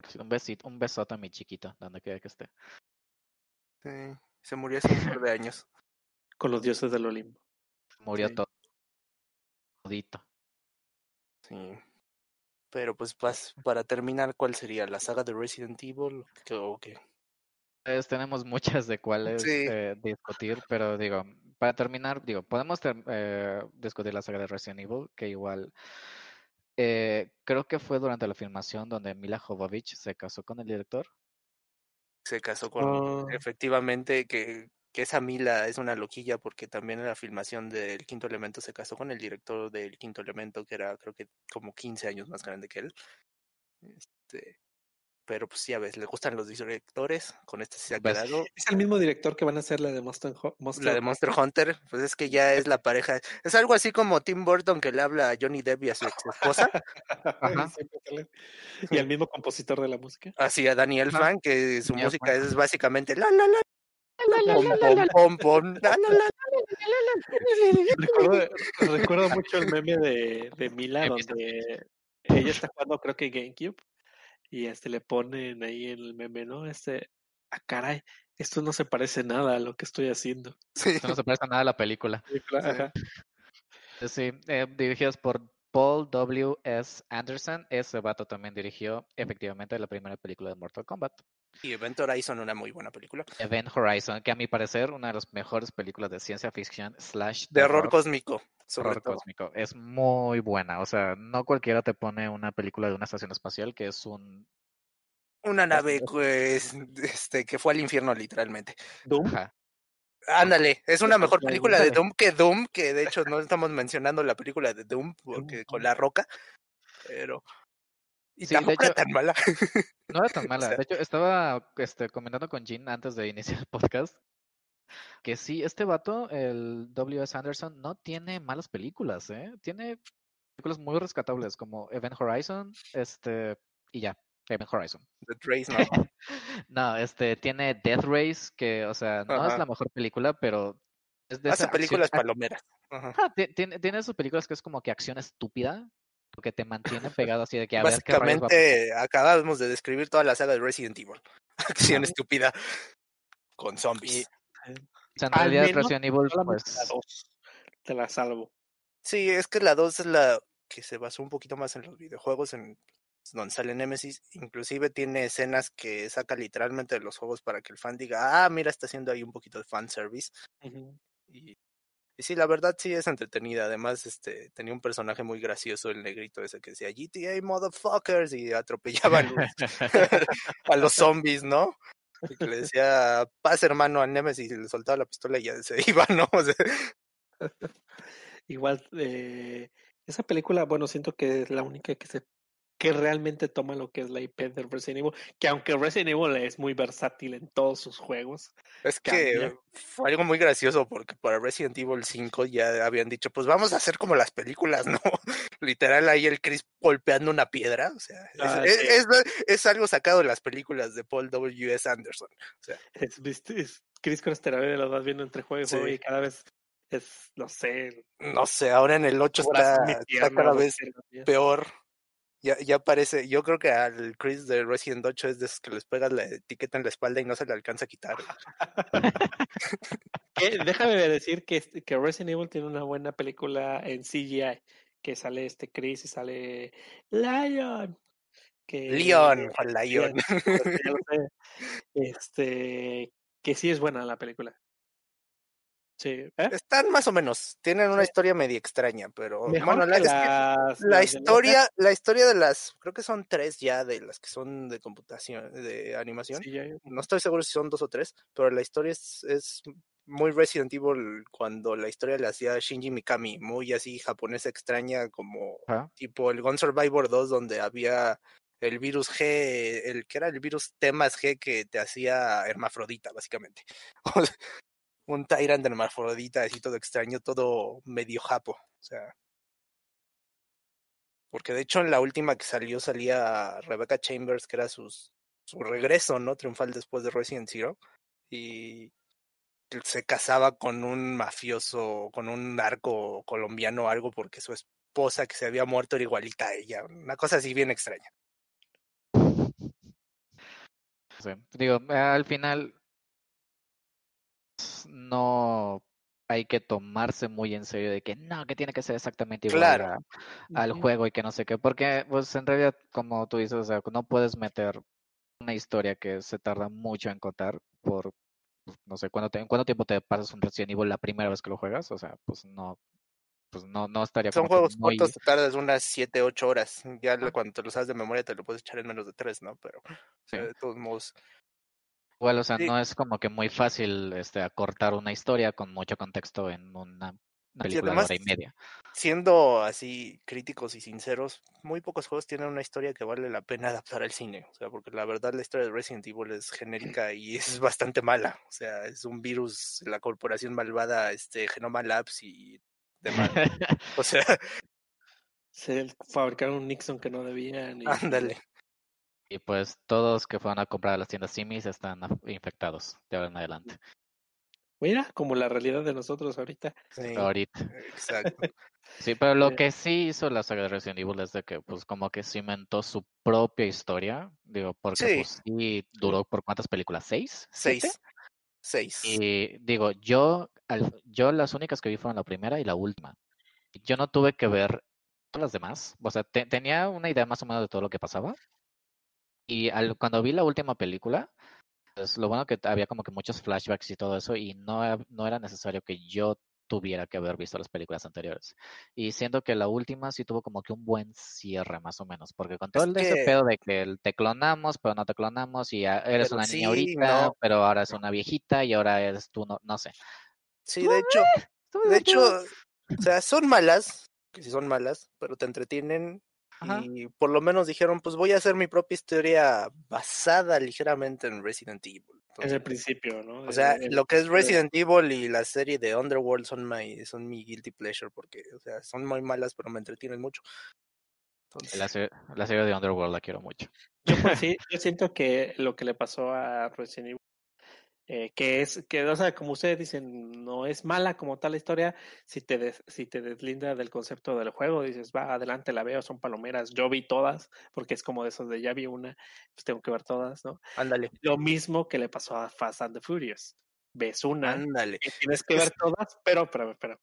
Sí, Un besito, un besote a mi chiquito, donde quiera que esté. Sí, se murió hace un par de años. Con los dioses del Olimpo. Murió Sí. todo. Todito. Sí. Pero pues pas- para terminar, ¿cuál sería? ¿La saga de Resident Evil? ¿Qué- ¿O qué? Pues, tenemos muchas de cuáles Sí. eh, discutir, pero digo, para terminar, digo, podemos ter- eh, discutir la saga de Resident Evil, que igual eh, creo que fue durante la filmación donde Mila Jovovich se casó con el director. Se casó con... Ah. Efectivamente, que, que esa Mila es una loquilla porque también en la filmación del Quinto Elemento se casó con el director del Quinto Elemento, que era creo que como 15 años más grande que él. Este, pero pues ya ves, le gustan los directores, con este se ha quedado. Es el mismo director que van a hacer la de Monster, Monster La de Monster Hunter, pues es que ya es la pareja. Es algo así como Tim Burton que le habla a Johnny Depp y a su ex esposa, Ajá. Y el mismo compositor de la música. así a Danny Elfman, que su música es básicamente la la la pom, pom, pom, pom, la, la, la. Recuerdo, mucho el meme de, de Mila donde ella está jugando creo que GameCube y este le ponen ahí en el meme, ¿no? Este, ah caray, esto no se parece nada a lo que estoy haciendo. Sí. Esto no se parece a nada a la película. Ajá. Sí, eh, dirigidas por Paul W. S. Anderson. Ese vato también dirigió efectivamente la primera película de Mortal Kombat. Y Event Horizon, una muy buena película. Event Horizon, que a mi parecer una de las mejores películas de ciencia ficción slash De horror terror, cósmico, sobre horror todo. cósmico. Es muy buena. O sea, no cualquiera te pone una película de una estación espacial que es un... Una nave pues, este, que fue al infierno literalmente. Doom. Ajá. Ándale, es una mejor película de Doom que Doom, que de hecho no estamos mencionando la película de Doom porque con la roca, pero y Sí, tampoco era tan mala. No era tan mala. sea- De hecho, estaba este, comentando con Jean antes de iniciar el podcast que sí, este vato, el W.S. Anderson, no tiene malas películas, ¿eh? Tiene películas muy rescatables como Event Horizon, este, y ya, Event Horizon. The Trace, no. No, este, tiene Death Race, que, o sea, no es la mejor película, pero es de esa acción-. Ajá. Ajá, ti- tiene, tiene esas películas que es como que acción estúpida, porque te mantiene pegado así de que a ver qué. Básicamente acabamos de describir toda la saga de Resident Evil. Acción estúpida con zombies. O sea, en Al realidad menos Resident Evil, pues... la dos. Te la salvo. Sí, es que la 2 es la que se basó un poquito más en los videojuegos, en donde sale Nemesis, inclusive tiene escenas que saca literalmente de los juegos para que el fan diga, ah, mira, está haciendo ahí un poquito de fanservice. y, y sí, la verdad sí es entretenida. Además, este, tenía un personaje muy gracioso, el negrito ese que decía GTA motherfuckers y atropellaba a los zombies, ¿no? Y que le decía, paz hermano a Nemesis y le soltaba la pistola y ya se iba, ¿no? Igual, eh, esa película, bueno, siento que es la única que se que realmente toma lo que es la IP de Resident Evil, que aunque Resident Evil es muy versátil en todos sus juegos. Es que fue algo muy gracioso porque para Resident Evil 5 ya habían dicho, pues vamos a hacer como las películas, ¿no? Literal ahí el Chris golpeando una piedra, o sea, es, ah, es, algo sacado de las películas de Paul W. S. Anderson. O sea. es, es, Chris Costerave lo vas viendo entre juego y juego y cada vez es, no sé. No sé, ahora en el 8 está, está cada vez peor. Ya, ya parece, yo creo que al Chris de Resident 8 es de esos que les pegas la etiqueta en la espalda y no se le alcanza a quitar. déjame decir que, este, que Resident Evil tiene una buena película en CGI, que sale este Chris y sale Lion. Que, Leon, Lion. Este, que sí es buena la película. Sí. ¿eh? Están más o menos, tienen una historia media extraña, pero bueno, la, la historia, la historia de las, creo que son tres ya de las que son de computación, de animación. No estoy seguro si son dos o tres, pero la historia es, es muy Resident Evil cuando la historia le hacía Shinji Mikami, muy así japonesa extraña, como tipo el Gun Survivor 2, donde había el virus G, el que era el virus temas G que te hacía hermafrodita, básicamente. un Tyrant hermafrodita, así todo extraño, todo medio japo. O sea. Porque de hecho en la última que salió salía Rebecca Chambers, que era sus, su regreso, ¿no? Triunfal después de Resident Zero. Y se casaba con un mafioso, con un narco colombiano o algo, porque su esposa que se había muerto era igualita a ella. Una cosa así bien extraña. Digo, al final no hay que tomarse muy en serio de que no, que tiene que ser exactamente igual al juego y que no sé qué, porque pues en realidad, como tú dices, o sea, no puedes meter una historia que se tarda mucho en contar por, pues, no sé, ¿cuánto, ¿en cuánto tiempo te pasas un Resident Evil la primera vez que lo juegas? O sea, pues no, pues no, no estaría Son juegos cortos, te tardas unas 7, 8 horas. Ya cuando te lo sabes de memoria te lo puedes echar en menos de 3, ¿no? Pero eh, de todos modos, Igual, o sea, no es como que muy fácil este, acortar una historia con mucho contexto en una película de hora y media. Siendo así críticos y sinceros, muy pocos juegos tienen una historia que vale la pena adaptar al cine. O sea, porque la verdad la historia de Resident Evil es genérica y es bastante mala. O sea, es un virus, la corporación malvada, este, Genoma Labs y demás. o sea. Se fabricaron un Nixon que no debían. Y... Ándale. Y pues todos que fueron a comprar a las tiendas Simis están infectados de ahora en adelante. Mira, como la realidad de nosotros ahorita. Sí, ahorita. Exacto. sí, pero lo que sí hizo la saga de Resident Evil es de que pues como que cimentó su propia historia. Digo, porque sí. pues sí duró por cuántas películas, ¿seis? Seis. Seis. Y digo, yo, yo las únicas que vi fueron la primera y la última. Yo no tuve que ver todas las demás. O sea, tenía una idea más o menos de todo lo que pasaba, y al, cuando vi la última película, pues lo bueno que había como que muchos flashbacks y todo eso, y no, no era necesario que yo tuviera que haber visto las películas anteriores. Y siento que la última sí tuvo como que un buen cierre, más o menos, porque con todo el ese pedo de que te clonamos, pero no te clonamos, y eres una niña ahorita, pero ahora es una viejita, y ahora eres tú, no, no sé. Sí, de hecho, de hecho, o sea, son malas, que sí son malas, pero te entretienen y por lo menos dijeron, pues voy a hacer mi propia historia basada ligeramente en Resident Evil. en el principio, ¿no? O sea, lo que es Resident Evil y la serie de Underworld son, my, son mi guilty pleasure porque, o sea, son muy malas, pero me entretienen mucho. La, serie, la, serie de Underworld la quiero mucho. Yo, pues, sí, yo siento que lo que le pasó a Resident Evil eh, que es, que, o sea, como ustedes dicen, no es mala como tal la historia, si te, si te deslinda del concepto del juego, dices, va, adelante, la veo, son palomeras, yo vi todas, porque es como de esos de ya vi una, pues tengo que ver todas, ¿no? Ándale. Lo mismo que le pasó a Fast and the Furious. Ves una, Ándale. tienes que ver todas, pero, pero, pero,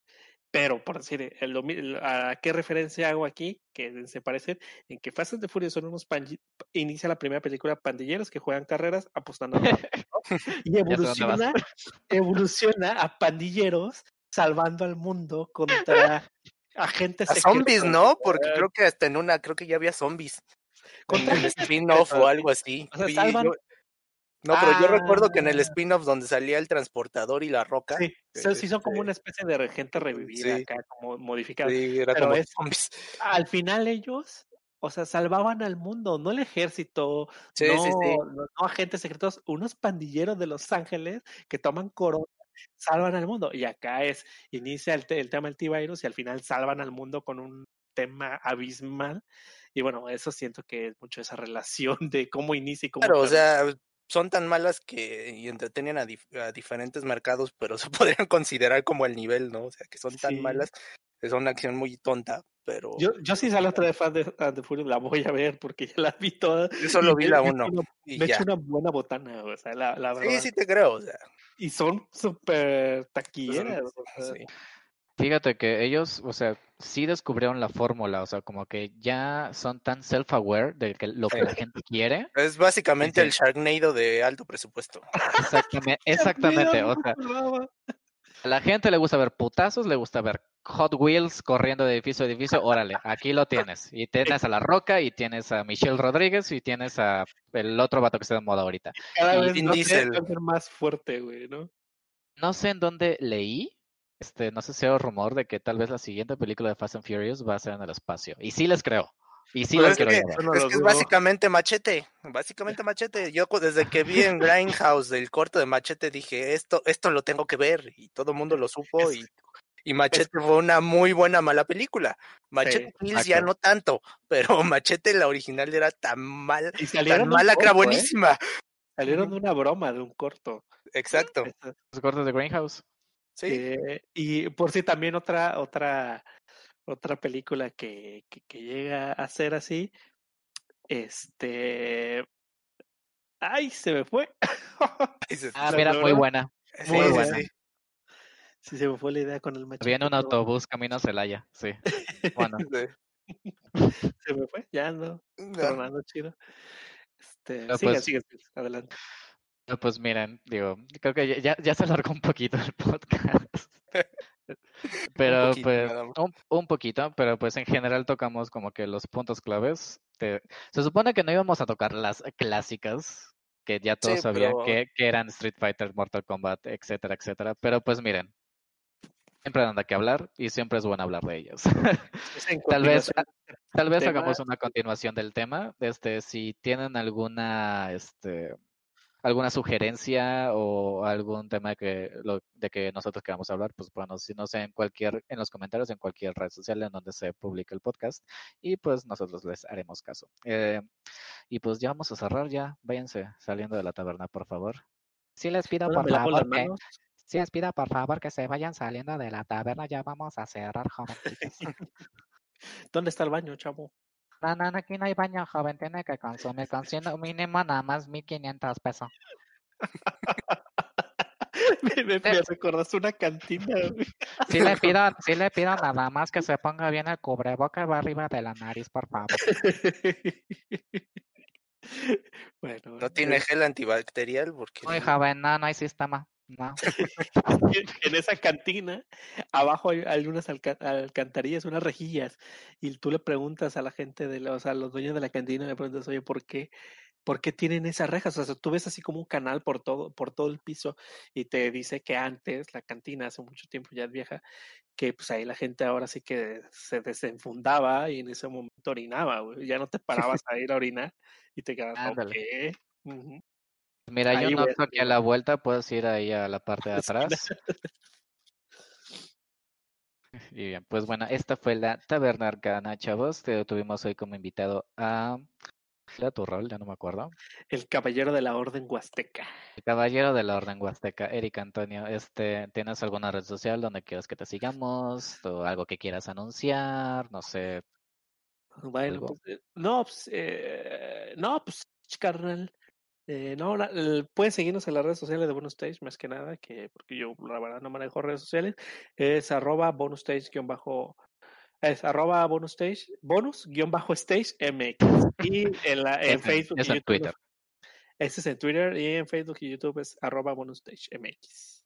Pero, por decir, el, lo mi- el- ¿a qué referencia hago aquí? Que se parece en que Fast the Furious son unos inicia la primera película pandilleros que juegan carreras apostando y evoluciona, evoluciona a pandilleros salvando al mundo contra agentes A zombies. ¿no? Porque creo que hasta en una, creo que ya había zombies. Contra el agentes spin-off o algo así. O sea, salvan- No, pero yo recuerdo que en el Ah. spin-off donde salía el transportador y la roca, Sí, so- sí son como este, una especie de gente revivida sí. acá, como modificada. sí, era pero como es- zombies. Al final ellos, o sea, salvaban al mundo, no el ejército, Sí, no, agentes secretos, unos pandilleros de Los Ángeles que toman corona, salvan al mundo. Y acá es, inicia el, te- el tema del T-Virus y al final salvan al mundo con un tema abismal. Y bueno, eso siento que es mucho esa relación de cómo inicia y cómo Claro, o sea, son tan malas que y entretienen a, dif- a diferentes mercados, pero se podrían considerar como el nivel, ¿no? O sea, que son tan Sí. malas, es una acción muy tonta, pero Yo, yo sí sale otra vez fan de, the Furious, la voy a ver porque ya la vi toda. yo solo vi la uno echo una- y Me ya. echo una buena botana, o sea, la, la Sí, verdad. sí te creo, o sea, Y son súper son- taquilleras. o sea, sí. Fíjate que ellos, o sea, sí descubrieron la fórmula, o sea, como que ya son tan self-aware de que lo que la gente quiere. Es básicamente Sí, el. Sharknado de alto presupuesto. Exactamente, exactamente. O sea, a la gente le gusta ver putazos, le gusta ver Hot Wheels corriendo de edificio a edificio. Órale, aquí lo tienes. Y tienes a La Roca, y tienes a Michelle Rodríguez, y tienes a el otro vato que está de moda ahorita. Cada Y vez no sé, Diesel. va a ser más fuerte, güey, ¿no? No sé en dónde leí, este, no sé si hay rumor de que tal vez la siguiente película de Fast and Furious va a ser en el espacio. Y sí les creo. Y sí Pues lo es que- no es es básicamente machete, básicamente machete. Yo desde que vi en Grindhouse del corto de machete dije, esto, esto lo tengo que ver, y todo el mundo lo supo, y, y machete fue una muy buena mala película. Machete Kills ya no tanto, pero machete la original era tan mal, Y tan salieron mala que era corto, ¿eh? buenísima. Salieron de una broma, de un corto. Exacto. Los cortes de Greenhouse. Sí. Eh, y por si también otra, otra, otra película que, que, que llega a ser así. Este. Ay, se me fue. Ah, mira, muy buena. muy sí, buena. sí. Sí, se me fue la idea con el machete. Viene un autobús camino a Celaya, sí. Bueno, Sí. Se me fue, ya ando No, tronando chido. Este, sigan, pues- sigan, sigan, adelante. Pues miren, digo, creo que ya, ya se alargó un poquito el podcast. Pero poquito, pues, un, un poquito, pero pues en general tocamos como que los puntos claves. de- Se supone que no íbamos a tocar las clásicas, que ya todos Sí, sabían pero- que, que eran Street Fighter, Mortal Kombat, etcétera, etcétera. Pero pues miren, siempre dan de qué hablar y siempre es bueno hablar de ellas. Tal vez, tal vez tema- hagamos una continuación del tema. Este, si tienen alguna, este, alguna sugerencia o algún tema que lo, de que nosotros queramos hablar, pues bueno, si no sé en cualquier, en los comentarios, en cualquier red social en donde se publique el podcast, y pues nosotros les haremos caso. Eh, y pues ya vamos a cerrar ya. Váyanse saliendo de la taberna, por favor. Sí les pido por favor que, sí les pido por favor que se vayan saliendo de la taberna. Ya vamos a cerrar, jovencitos. ¿Dónde está el baño, chavo? No, no, no, aquí no hay baño, joven. Tiene que consumir con siendo mínimo nada más 1500 pesos. me, me, me recordaste una cantina. Sí le pido, sí le pido nada más que se ponga bien el cubreboca va arriba de la nariz, por favor. bueno, No tiene eh, gel antibacterial porque Muy joven, no, no hay sistema. No. en esa cantina, abajo hay, hay unas alca- alcantarillas, unas rejillas, y tú le preguntas a la gente, de la- o sea, a los dueños de la cantina, le preguntas, oye, ¿por qué? ¿Por qué tienen esas rejas? O sea, tú ves así como un canal por todo, por todo el piso y te dice que antes, la cantina, hace mucho tiempo ya es vieja, que pues ahí la gente ahora sí que se desenfundaba y en ese momento orinaba, güey. Ya no te parabas a ir a orinar y te quedabas, Ándale. ok. ujú". Mira, Ahí un voy a a la vuelta, puedes ir ahí a la parte de la atrás. Y bien, pues bueno, esta fue la Taberna Arcana, chavos. Te tuvimos hoy como invitado a... ¿Era tu rol? Ya no me acuerdo. El caballero de la orden huasteca. El caballero de la Orden Huasteca, Eric Antonio. Este, ¿Tienes alguna red social donde quieras que te sigamos? ¿O algo que quieras anunciar? No sé. Bueno, pues, eh, no, pues, eh, no, pues, carnal, Eh, no, la- el- pueden seguirnos en las redes sociales de Bonus Stage, más que nada, que porque yo la verdad no manejo redes sociales. Es arroba bonus stage guion bajo es arroba bonus stage, bonus guion bajo stage MX. Y en, la, en Es Facebook es y en YouTube. Twitter. Ese es en Twitter y en Facebook y YouTube es arroba bonus stage MX.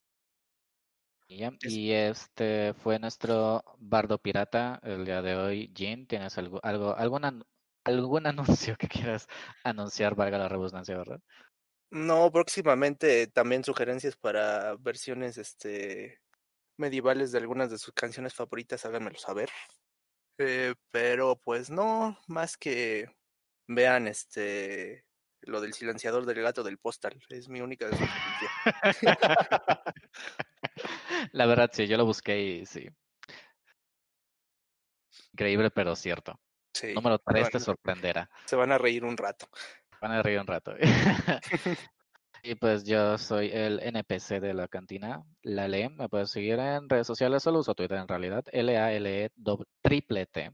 Y este fue nuestro bardo pirata el día de hoy. Jin, ¿tienes algo, algo, alguna, algún anuncio que quieras anunciar, valga la redundancia, verdad? No, próximamente también sugerencias para versiones este medievales de algunas de sus canciones favoritas, háganmelo saber. Eh, pero pues no, más que vean este lo del silenciador del gato del postal, es mi única sugerencia. La verdad, sí, yo lo busqué y sí. Increíble, pero cierto. Sí, Número se 3 van, te sorprenderá. se van a reír un rato. Van a reír un rato. y pues yo soy el NPC de la cantina, la LE. Me puedes seguir en redes sociales, solo uso Twitter en realidad. L-A-L-E triple T.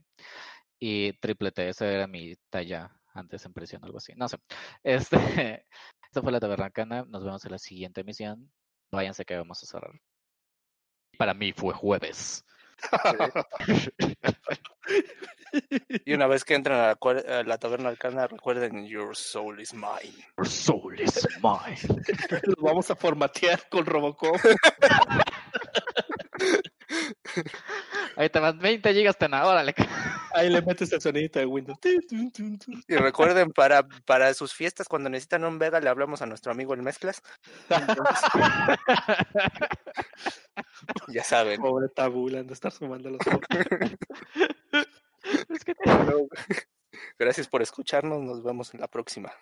Y triple T, esa era mi talla antes en prisión, algo así. No sé. Este, esta fue la Tabernancana. Nos vemos en la siguiente emisión. Váyanse que vamos a cerrar. Para mí fue jueves. Y una vez que entran a la, a la taberna arcana, recuerden Your soul is mine. Your soul is mine. Lo vamos a formatear con Robocop. Ahí te van 20 gigas, tena, órale. Ahí le metes el sonidito de Windows. Y recuerden, para, para sus fiestas, cuando necesitan un Vega, le hablamos a nuestro amigo el Mezclas. Entonces, ya saben. Pobre tabula, de estar sumando los Gracias por escucharnos. Nos vemos en la próxima.